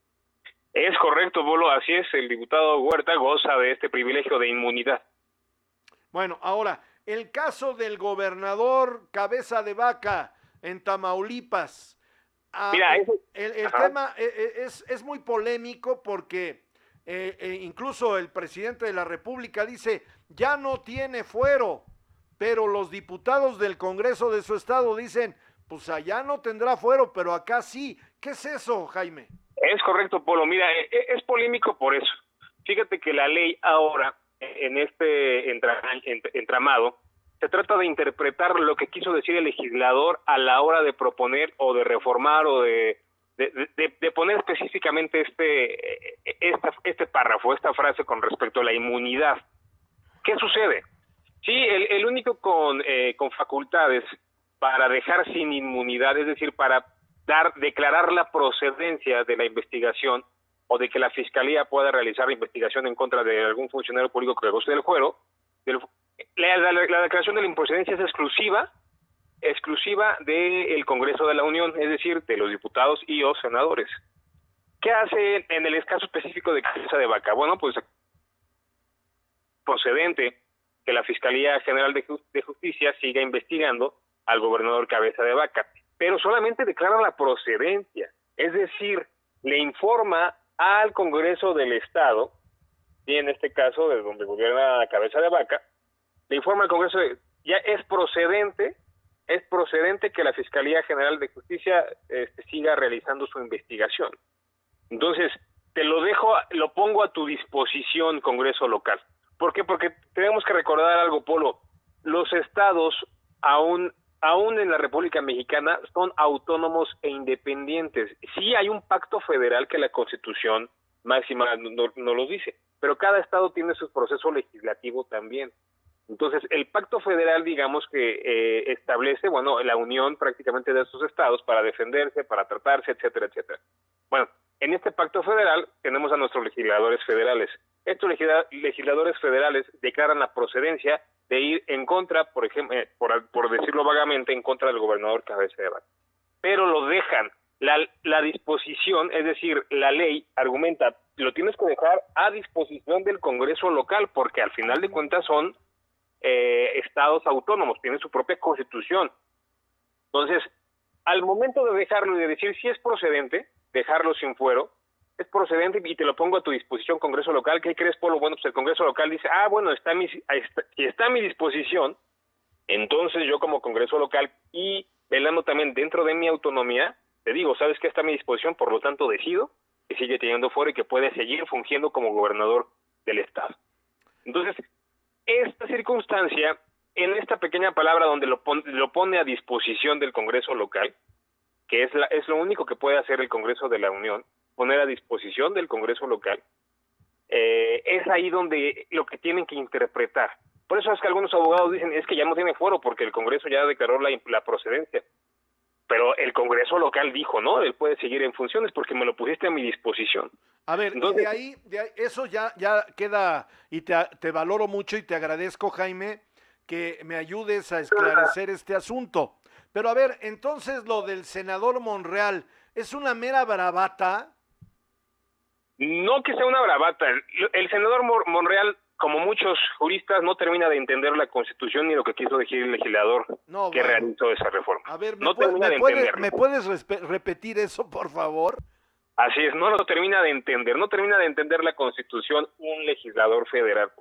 Es correcto, Bolo, así es, el diputado Huerta goza de este privilegio de inmunidad. Bueno, ahora, el caso del gobernador Cabeza de Vaca, en Tamaulipas. Ah, Mira, el, tema eh, eh, es, es, muy polémico porque eh, incluso el presidente de la República dice, ya no tiene fuero, pero los diputados del Congreso de su estado dicen, pues allá no tendrá fuero, pero acá sí. ¿Qué es eso, Jaime? Es correcto, Polo. Mira, es polémico por eso. Fíjate que la ley ahora, en este entramado, se trata de interpretar lo que quiso decir el legislador a la hora de proponer o de reformar o de, poner específicamente este, este párrafo, esta frase con respecto a la inmunidad. ¿Qué sucede? Sí, el, el único con, eh, con facultades para dejar sin inmunidad, es decir, para dar, declarar la procedencia de la investigación o de que la fiscalía pueda realizar la investigación en contra de algún funcionario público que goce del juego, del, la, declaración de la improcedencia es exclusiva exclusiva del Congreso de la Unión, es decir, de los diputados y los senadores. ¿Qué hace en el caso específico de Cabeza de Vaca? Bueno, pues procedente que la Fiscalía General de, Justicia siga investigando al gobernador Cabeza de Vaca, pero solamente declara la procedencia, es decir, le informa al Congreso del Estado, y en este caso de donde gobierna Cabeza de Vaca, le informa al Congreso de, ya es procedente, es procedente que la Fiscalía General de Justicia este, siga realizando su investigación. Entonces, te lo dejo, lo pongo a tu disposición, Congreso local. ¿Por qué? Porque tenemos que recordar algo, Polo. Los estados, aún, aún en la República Mexicana, son autónomos e independientes. Sí hay un pacto federal que la Constitución máxima no, no, lo dice, pero cada estado tiene su proceso legislativo también. Entonces, el pacto federal, digamos que eh, establece, bueno, la unión prácticamente de estos estados para defenderse, para tratarse, etcétera, etcétera. Bueno, en este pacto federal tenemos a nuestros legisladores federales. Estos legisladores federales declaran la procedencia de ir en contra, por ejemplo, eh, por, decirlo vagamente, en contra del gobernador Cabeza de Vaca. Pero lo dejan. La, la disposición, es decir, la ley argumenta, lo tienes que dejar a disposición del Congreso local, porque al final de cuentas son eh, estados autónomos, tienen su propia constitución. Entonces, al momento de dejarlo y de decir si es procedente, dejarlo sin fuero, es procedente y te lo pongo a tu disposición, Congreso local. ¿Qué crees, Polo? Bueno, pues el Congreso local dice, ah, bueno, está, mi, está, a mi disposición, entonces yo como Congreso local y velando también dentro de mi autonomía, te digo, ¿sabes qué está a mi disposición? Por lo tanto, decido que sigue teniendo fuero y que puede seguir fungiendo como gobernador del Estado. Entonces, esta circunstancia, en esta pequeña palabra donde lo, lo pone a disposición del Congreso local, que es, la, es lo único que puede hacer el Congreso de la Unión, poner a disposición del Congreso local, eh, es ahí donde lo que tienen que interpretar. Por eso es que algunos abogados dicen, es que ya no tiene foro porque el Congreso ya declaró la, la procedencia. Pero el Congreso local dijo, no, él puede seguir en funciones porque me lo pusiste a mi disposición. A ver, de, ahí, de eso ya, ya queda, y te, te valoro mucho y te agradezco, Jaime, que me ayudes a esclarecer este asunto. Pero a ver, entonces lo del senador Monreal, ¿es una mera bravata? No que sea una bravata. El, senador Monreal, como muchos juristas, no termina de entender la Constitución ni lo que quiso decir el legislador que realizó esa reforma. A ver, ¿me, no ¿me puedes repetir eso, por favor? Así es, no lo termina de entender, no termina de entender la Constitución un legislador federal.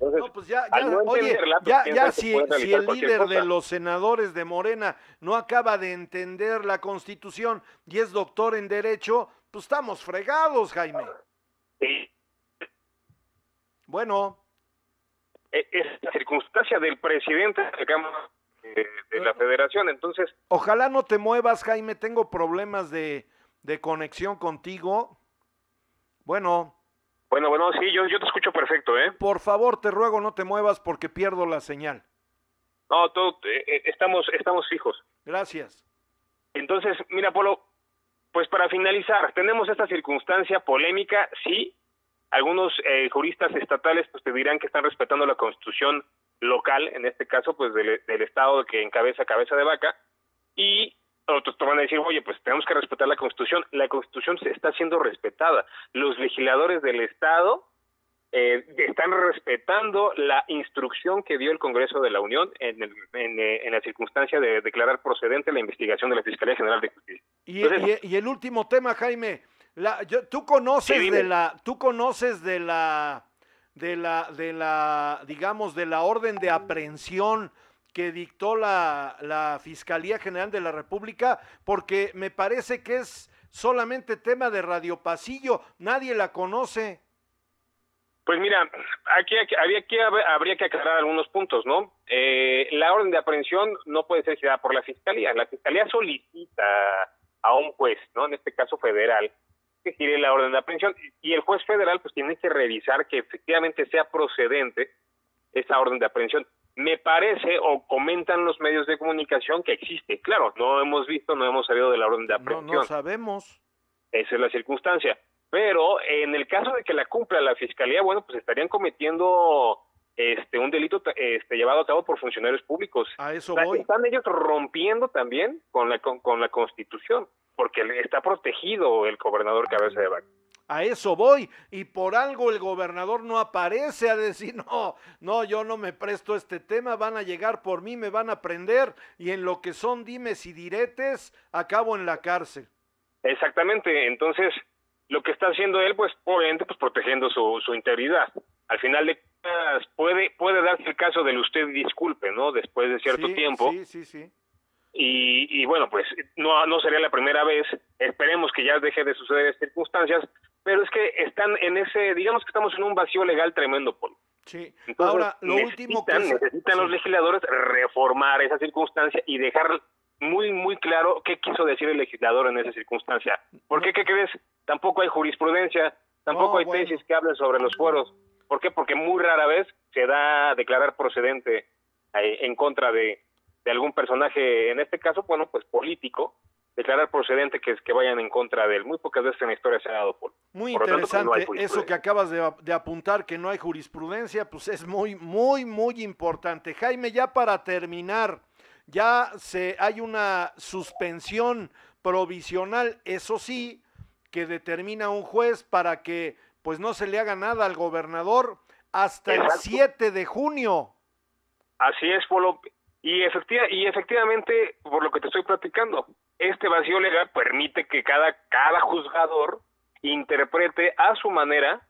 no, pues ya, ya, oye, ya, ya si, si, el líder de los senadores de Morena no acaba de entender la Constitución y es doctor en Derecho, pues estamos fregados, Jaime. Sí. Bueno. E, es la circunstancia del presidente de, de la federación, entonces... Ojalá no te muevas, Jaime, tengo problemas de de conexión contigo. Bueno. Bueno, bueno, sí, yo, yo te escucho perfecto, ¿eh? Por favor, te ruego no te muevas porque pierdo la señal. No, todo, eh, eh, estamos, estamos fijos. Gracias. Entonces, mira, Polo, pues para finalizar, tenemos esta circunstancia polémica, sí. Algunos eh, juristas estatales pues te dirán que están respetando la constitución local, en este caso pues del, estado que encabeza cabeza de vaca, y otros te van a decir, oye, pues tenemos que respetar la Constitución. La Constitución se está siendo respetada. Los legisladores del Estado eh, están respetando la instrucción que dio el Congreso de la Unión en, eh, la circunstancia de declarar procedente la investigación de la Fiscalía General de Justicia. Y, el último tema, Jaime, la, yo, tú conoces de la, tú conoces de la, de la, de la, digamos, de la orden de aprehensión que dictó la, la Fiscalía General de la República, porque me parece que es solamente tema de Radio Pasillo, nadie la conoce. Pues mira, aquí, había que, habría que aclarar algunos puntos, ¿no? Eh, la orden de aprehensión no puede ser citada por la Fiscalía. La Fiscalía solicita a un juez, ¿no? En este caso federal, que gire la orden de aprehensión y el juez federal pues tiene que revisar que efectivamente sea procedente esa orden de aprehensión me parece o comentan los medios de comunicación que existe. Claro, no hemos visto, no hemos sabido de la orden de aprehensión. No, no sabemos. Esa es la circunstancia. Pero en el caso de que la cumpla la fiscalía, bueno, pues estarían cometiendo este un delito este llevado a cabo por funcionarios públicos. A eso voy. Están ellos rompiendo también con la con, la Constitución, porque está protegido el gobernador cabeza de vaca. A eso voy. Y por algo el gobernador no aparece a decir, no, no, yo no me presto este tema, van a llegar por mí, me van a prender y en lo que son dimes y diretes, acabo en la cárcel. Exactamente. Entonces, lo que está haciendo él, pues obviamente, pues protegiendo su, su integridad. Al final de cuentas, puede, puede darse el caso del usted disculpe, ¿no? Después de cierto tiempo. Sí, sí, sí. Y, y, bueno, pues no, no sería la primera vez, esperemos que ya deje de suceder circunstancias, pero es que están en ese, digamos que estamos en un vacío legal tremendo, Paul. Sí. Ahora, lo último que necesitan los legisladores reformar esa circunstancia y dejar muy, muy claro qué quiso decir el legislador en esa circunstancia. ¿Por qué? ¿Qué crees? Tampoco hay jurisprudencia, tampoco hay tesis que hablen sobre los fueros. ¿Por qué? Porque muy rara vez se da a declarar procedente eh, en contra de, de algún personaje, en este caso, bueno, pues político, declarar procedente que, que vayan en contra de él. Muy pocas veces en la historia se ha dado por. Muy por tanto, pues, no hay interesante eso que acabas de, de apuntar, que no hay jurisprudencia, pues es muy, muy, muy importante. Jaime, ya para terminar, ya se hay una suspensión provisional, eso sí, que determina un juez para que pues no se le haga nada al gobernador hasta el Exacto. 7 de junio. Así es, Polo. Y, efectiva, y efectivamente, por lo que te estoy platicando, este vacío legal permite que cada, cada juzgador interprete a su manera,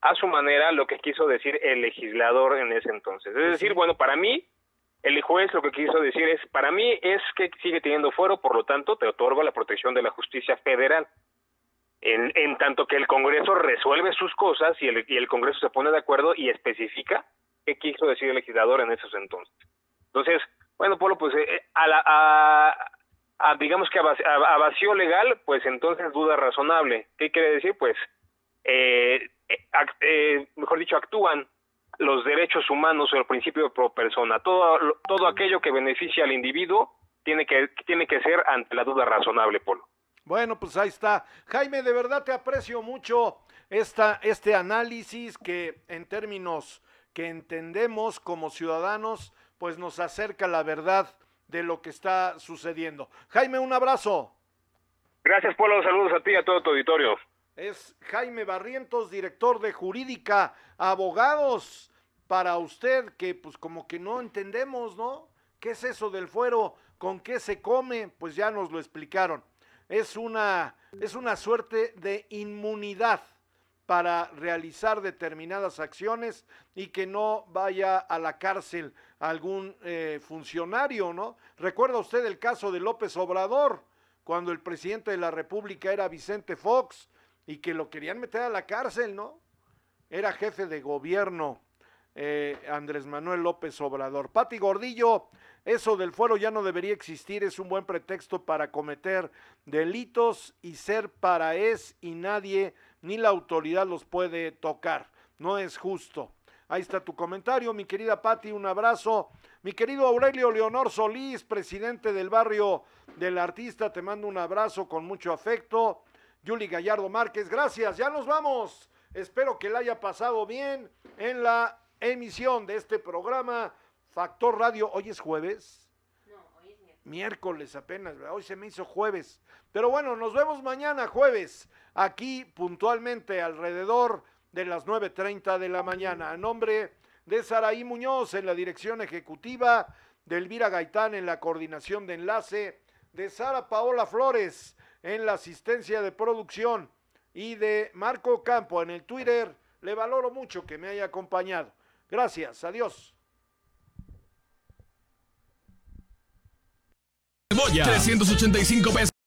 a su manera lo que quiso decir el legislador en ese entonces. Es decir, bueno, para mí, el juez lo que quiso decir es, para mí es que sigue teniendo fuero, por lo tanto, te otorgo la protección de la justicia federal. En, en tanto que el Congreso resuelve sus cosas y el, y el Congreso se pone de acuerdo y especifica qué quiso decir el legislador en esos entonces. Entonces, bueno, Polo, pues eh, a, la, a, a, digamos que a, a- vacío legal, pues entonces duda razonable. ¿Qué quiere decir? Pues, eh, eh, eh, mejor dicho, actúan los derechos humanos o el principio de pro persona. Todo, todo aquello que beneficia al individuo tiene que, tiene que ser ante la duda razonable, Polo. Bueno, pues ahí está. Jaime, de verdad te aprecio mucho esta, este análisis que en términos que entendemos como ciudadanos, pues nos acerca la verdad de lo que está sucediendo. Jaime, un abrazo. Gracias, Polo. Saludos a ti y a todo tu auditorio. Es Jaime Barrientos, director de Jurídica Abogados. Para usted que pues como que no entendemos, ¿no? ¿Qué es eso del fuero? ¿Con qué se come? Pues ya nos lo explicaron. Es una, es una suerte de inmunidad para realizar determinadas acciones y que no vaya a la cárcel algún eh, funcionario, ¿no? ¿Recuerda usted el caso de López Obrador, cuando el presidente de la República era Vicente Fox y que lo querían meter a la cárcel, ¿no? Era jefe de gobierno eh, Andrés Manuel López Obrador. Pati Gordillo, eso del fuero ya no debería existir, es un buen pretexto para cometer delitos y ser para es y nadie ni la autoridad los puede tocar. No es justo. Ahí está tu comentario, mi querida Pati, un abrazo. Mi querido Aurelio Leonor Solís, presidente del barrio del artista, te mando un abrazo con mucho afecto. Yuli Gallardo Márquez, gracias, ya nos vamos. Espero que la haya pasado bien en la emisión de este programa Factor Radio. Hoy es jueves. Miércoles apenas, ¿verdad? hoy se me hizo jueves. Pero bueno, nos vemos mañana jueves, aquí puntualmente alrededor de las 9.30 de la mañana. A nombre de Saraí Muñoz en la dirección ejecutiva, de Elvira Gaitán en la coordinación de enlace, de Sara Paola Flores en la asistencia de producción y de Marco Campo en el Twitter. Le valoro mucho que me haya acompañado. Gracias, adiós. Cebolla, 385 pesos.